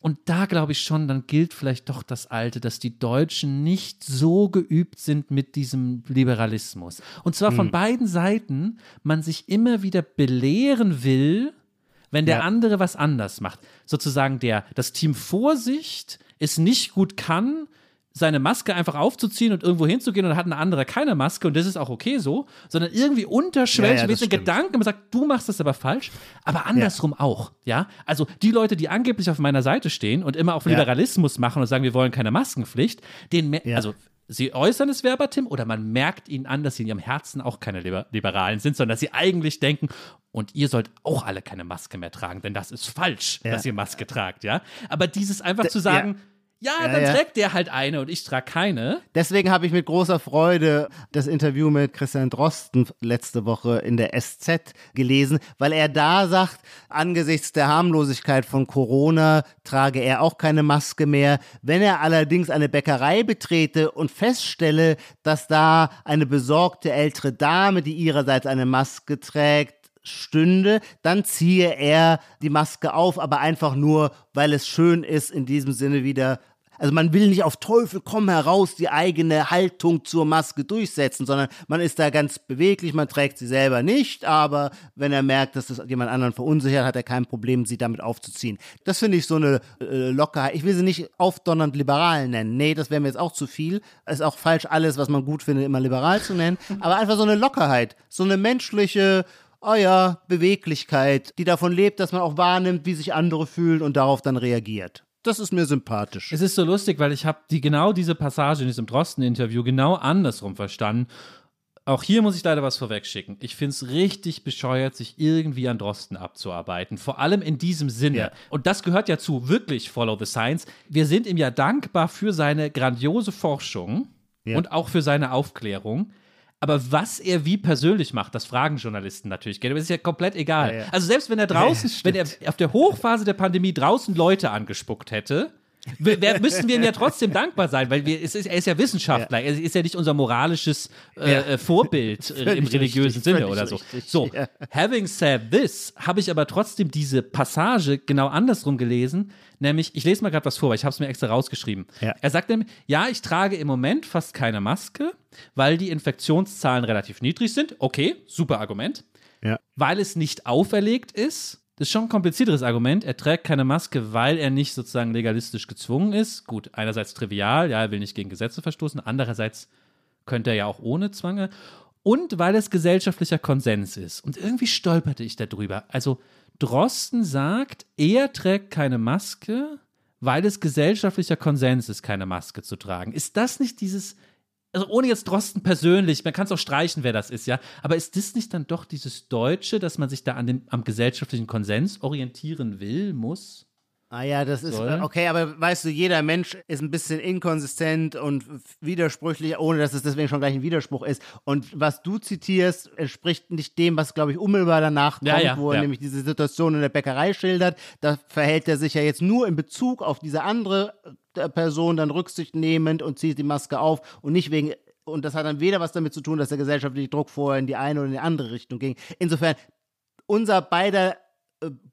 Und da glaube ich schon, dann gilt vielleicht doch das Alte, dass die Deutschen nicht so geübt sind mit diesem Liberalismus. Und zwar von mhm. beiden Seiten, man sich immer wieder belehren will, wenn der ja. andere was anders macht. Sozusagen der, das Team Vorsicht es nicht gut kann, seine Maske einfach aufzuziehen und irgendwo hinzugehen und dann hat ein anderer keine Maske und das ist auch okay so, sondern irgendwie unterschwellig Ja, ja, mit den. Gedanken, man sagt, du machst das aber falsch, aber andersrum auch, ja? Also die Leute, die angeblich auf meiner Seite stehen und immer auf Ja. Liberalismus machen und sagen, wir wollen keine Maskenpflicht, den Ja. also Sie äußern es verbatim oder man merkt ihnen an, dass sie in ihrem Herzen auch keine Liber Liberalen sind, sondern dass sie eigentlich denken, und ihr sollt auch alle keine Maske mehr tragen, denn das ist falsch, Ja. dass ihr Maske tragt, ja? Aber dieses einfach zu sagen, ja, Ja, dann ja. trägt der halt eine und ich trage keine. Deswegen habe ich mit großer Freude das Interview mit Christian Drosten letzte Woche in der SZ gelesen, weil er da sagt, angesichts der Harmlosigkeit von Corona trage er auch keine Maske mehr. Wenn er allerdings eine Bäckerei betrete und feststelle, dass da eine besorgte ältere Dame, die ihrerseits eine Maske trägt, stünde, dann ziehe er die Maske auf, aber einfach nur, weil es schön ist, in diesem Sinne wieder also man will nicht auf Teufel komm heraus die eigene Haltung zur Maske durchsetzen, sondern man ist da ganz beweglich, man trägt sie selber nicht, aber wenn er merkt, dass das jemand anderen verunsichert, hat er kein Problem, sie damit aufzuziehen. Das finde ich so eine äh, Lockerheit. Ich will sie nicht aufdonnernd liberal nennen. Nee, das wäre mir jetzt auch zu viel. Ist auch falsch, alles, was man gut findet, immer liberal zu nennen. Aber einfach so eine Lockerheit, so eine menschliche, oh ja, Beweglichkeit, die davon lebt, dass man auch wahrnimmt, wie sich andere fühlen und darauf dann reagiert. Das ist mir sympathisch. Es ist so lustig, weil ich habe die, genau diese Passage in diesem Drosten-Interview genau andersrum verstanden. Auch hier muss ich leider was vorwegschicken. Ich finde es richtig bescheuert, sich irgendwie an Drosten abzuarbeiten. Vor allem in diesem Sinne. Ja. Und das gehört ja zu wirklich Follow the Science. Wir sind ihm ja dankbar für seine grandiose Forschung Ja. und auch für seine Aufklärung. Aber was er wie persönlich macht, das fragen Journalisten natürlich gerne. Das ist ja komplett egal. Ja, ja. Also selbst wenn er draußen, Ja, wenn er auf der Hochphase der Pandemie draußen Leute angespuckt hätte, wer, müssten wir ihm ja trotzdem dankbar sein, weil wir, es ist, er ist ja Wissenschaftler, er ist ja nicht unser moralisches äh, Ja. äh, Vorbild äh, im religiösen richtig, Sinne oder so. richtig, So, ja. having said this, habe ich aber trotzdem diese Passage genau andersrum gelesen, nämlich, ich lese mal gerade was vor, weil ich habe es mir extra rausgeschrieben. Ja. Er sagt nämlich, ja, ich trage im Moment fast keine Maske, weil die Infektionszahlen relativ niedrig sind. Okay, super Argument. Ja. Weil es nicht auferlegt ist. Das ist schon ein komplizierteres Argument. Er trägt keine Maske, weil er nicht sozusagen legalistisch gezwungen ist. Gut, einerseits trivial, ja, er will nicht gegen Gesetze verstoßen. Andererseits könnte er ja auch ohne Zwange. Und weil es gesellschaftlicher Konsens ist. Und irgendwie stolperte ich darüber. Also Drosten sagt, er trägt keine Maske, weil es gesellschaftlicher Konsens ist, keine Maske zu tragen. Ist das nicht dieses, also ohne jetzt Drosten persönlich, man kann es auch streichen, wer das ist, ja, aber ist das nicht dann doch dieses Deutsche, dass man sich da an dem, am gesellschaftlichen Konsens orientieren will, muss? Ah ja, das ist äh, okay, aber weißt du, jeder Mensch ist ein bisschen inkonsistent und widersprüchlich, ohne dass es deswegen schon gleich ein Widerspruch ist. Und was du zitierst, entspricht nicht dem, was, glaube ich, unmittelbar danach kommt, Ja, ja, wo er ja. nämlich diese Situation in der Bäckerei schildert. Da verhält er sich ja jetzt nur in Bezug auf diese andere äh, Person dann Rücksicht nehmend und zieht die Maske auf und nicht wegen und das hat dann weder was damit zu tun, dass der gesellschaftliche Druck vorher in die eine oder in die andere Richtung ging. Insofern, unser beider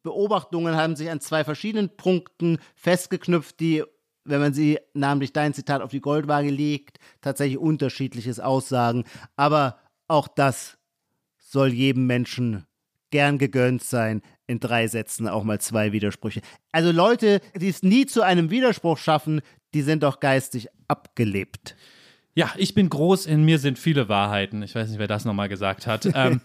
Beobachtungen haben sich an zwei verschiedenen Punkten festgeknüpft, die, wenn man sie, namentlich dein Zitat, auf die Goldwaage legt, tatsächlich unterschiedliches aussagen. Aber auch das soll jedem Menschen gern gegönnt sein, in drei Sätzen auch mal zwei Widersprüche. Also Leute, die es nie zu einem Widerspruch schaffen, die sind doch geistig abgelebt. Ja, ich bin groß, in mir sind viele Wahrheiten. Ich weiß nicht, wer das nochmal gesagt hat. Ähm,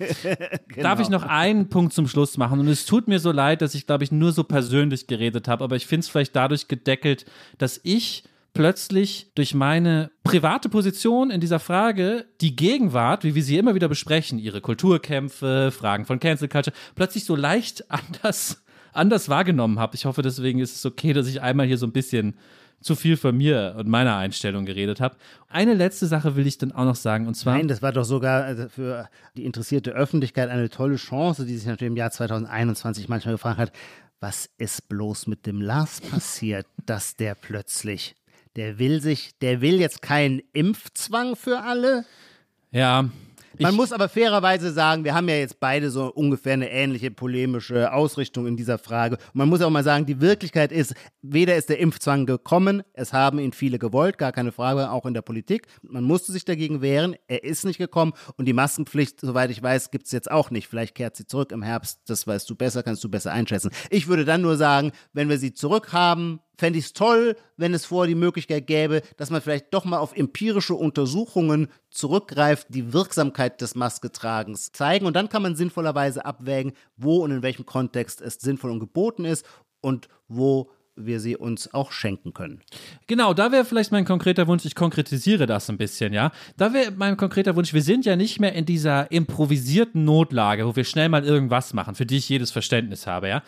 Darf ich noch einen Punkt zum Schluss machen? Und es tut mir so leid, dass ich, glaube ich, nur so persönlich geredet habe, aber ich finde es vielleicht dadurch gedeckelt, dass ich plötzlich durch meine private Position in dieser Frage die Gegenwart, wie wir sie immer wieder besprechen, ihre Kulturkämpfe, Fragen von Cancel Culture, plötzlich so leicht anders, anders wahrgenommen habe. Ich hoffe, deswegen ist es okay, dass ich einmal hier so ein bisschen zu viel von mir und meiner Einstellung geredet habe. Eine letzte Sache will ich dann auch noch sagen, und zwar. Nein, das war doch sogar also für die interessierte Öffentlichkeit eine tolle Chance, die sich natürlich im Jahr 2021 manchmal gefragt hat, was ist bloß mit dem Lars passiert, dass der plötzlich, der will sich, der will jetzt keinen Impfzwang für alle? ja. Man muss aber fairerweise sagen, wir haben ja jetzt beide so ungefähr eine ähnliche polemische Ausrichtung in dieser Frage. Und man muss auch mal sagen, die Wirklichkeit ist, weder ist der Impfzwang gekommen, es haben ihn viele gewollt, gar keine Frage, auch in der Politik. Man musste sich dagegen wehren, er ist nicht gekommen und die Maskenpflicht, soweit ich weiß, gibt es jetzt auch nicht. Vielleicht kehrt sie zurück im Herbst, das weißt du besser, kannst du besser einschätzen. Ich würde dann nur sagen, wenn wir sie zurückhaben, fände ich es toll, wenn es vorher die Möglichkeit gäbe, dass man vielleicht doch mal auf empirische Untersuchungen zurückgreift, die Wirksamkeit des Masketragens zeigen. Und dann kann man sinnvollerweise abwägen, wo und in welchem Kontext es sinnvoll und geboten ist und wo wir sie uns auch schenken können. Genau, da wäre vielleicht mein konkreter Wunsch, ich konkretisiere das ein bisschen, ja. Da wäre mein konkreter Wunsch, wir sind ja nicht mehr in dieser improvisierten Notlage, wo wir schnell mal irgendwas machen, für die ich jedes Verständnis habe, ja.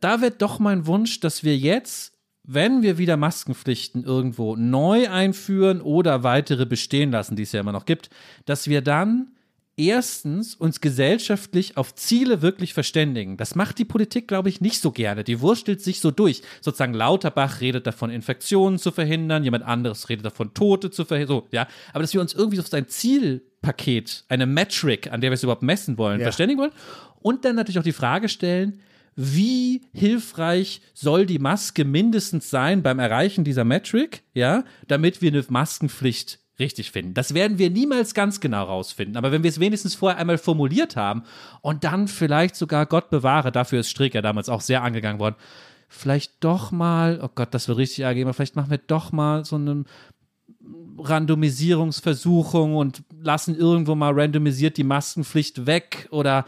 Da wäre doch mein Wunsch, dass wir jetzt wenn wir wieder Maskenpflichten irgendwo neu einführen oder weitere bestehen lassen, die es ja immer noch gibt, dass wir dann erstens uns gesellschaftlich auf Ziele wirklich verständigen. Das macht die Politik, glaube ich, nicht so gerne. Die wurstelt sich so durch. Sozusagen Lauterbach redet davon, Infektionen zu verhindern, jemand anderes redet davon, Tote zu verhindern. So, ja. Aber dass wir uns irgendwie auf sein Zielpaket, eine Metric, an der wir es überhaupt messen wollen, ja. verständigen wollen. Und dann natürlich auch die Frage stellen, wie hilfreich soll die Maske mindestens sein beim Erreichen dieser Metric, ja, damit wir eine Maskenpflicht richtig finden. Das werden wir niemals ganz genau rausfinden, aber wenn wir es wenigstens vorher einmal formuliert haben und dann vielleicht sogar Gott bewahre, dafür ist Strick ja damals auch sehr angegangen worden, vielleicht doch mal, oh Gott, das wird richtig ergeben, vielleicht machen wir doch mal so eine Randomisierungsversuchung und lassen irgendwo mal randomisiert die Maskenpflicht weg oder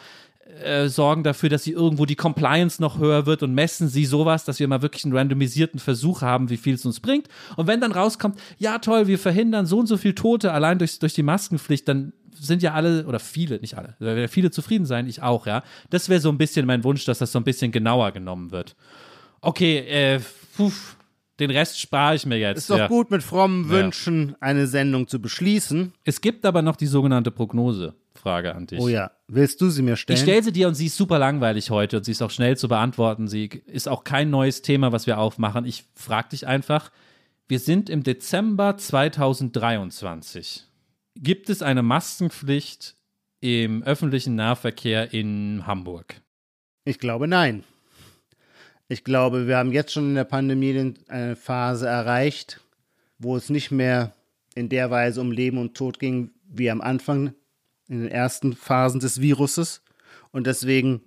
äh, sorgen dafür, dass sie irgendwo die Compliance noch höher wird und messen sie sowas, dass wir mal wirklich einen randomisierten Versuch haben, wie viel es uns bringt. Und wenn dann rauskommt, ja toll, wir verhindern so und so viel Tote allein durch, durch die Maskenpflicht, dann sind ja alle, oder viele, nicht alle, werden viele zufrieden sein, ich auch, ja. Das wäre so ein bisschen mein Wunsch, dass das so ein bisschen genauer genommen wird. Okay, äh, puh, den Rest spare ich mir jetzt. Ist doch ja. gut, mit frommen Wünschen ja. eine Sendung zu beschließen. Es gibt aber noch die sogenannte Prognose. Frage an dich. Oh ja. Willst du sie mir stellen? Ich stelle sie dir und sie ist super langweilig heute und sie ist auch schnell zu beantworten. Sie ist auch kein neues Thema, was wir aufmachen. Ich frage dich einfach. Wir sind im Dezember 2023. Gibt es eine Maskenpflicht im öffentlichen Nahverkehr in Hamburg? Ich glaube nein. Ich glaube, wir haben jetzt schon in der Pandemie eine Phase erreicht, wo es nicht mehr in der Weise um Leben und Tod ging wie am Anfang in den ersten Phasen des Viruses. Und deswegen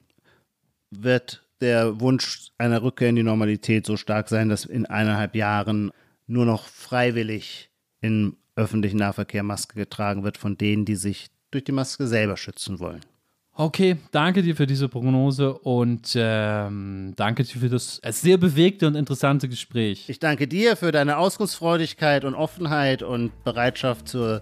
wird der Wunsch einer Rückkehr in die Normalität so stark sein, dass in eineinhalb Jahren nur noch freiwillig im öffentlichen Nahverkehr Maske getragen wird von denen, die sich durch die Maske selber schützen wollen. Okay, danke dir für diese Prognose und ähm, danke dir für das sehr bewegte und interessante Gespräch. Ich danke dir für deine Auskunftsfreudigkeit und Offenheit und Bereitschaft zur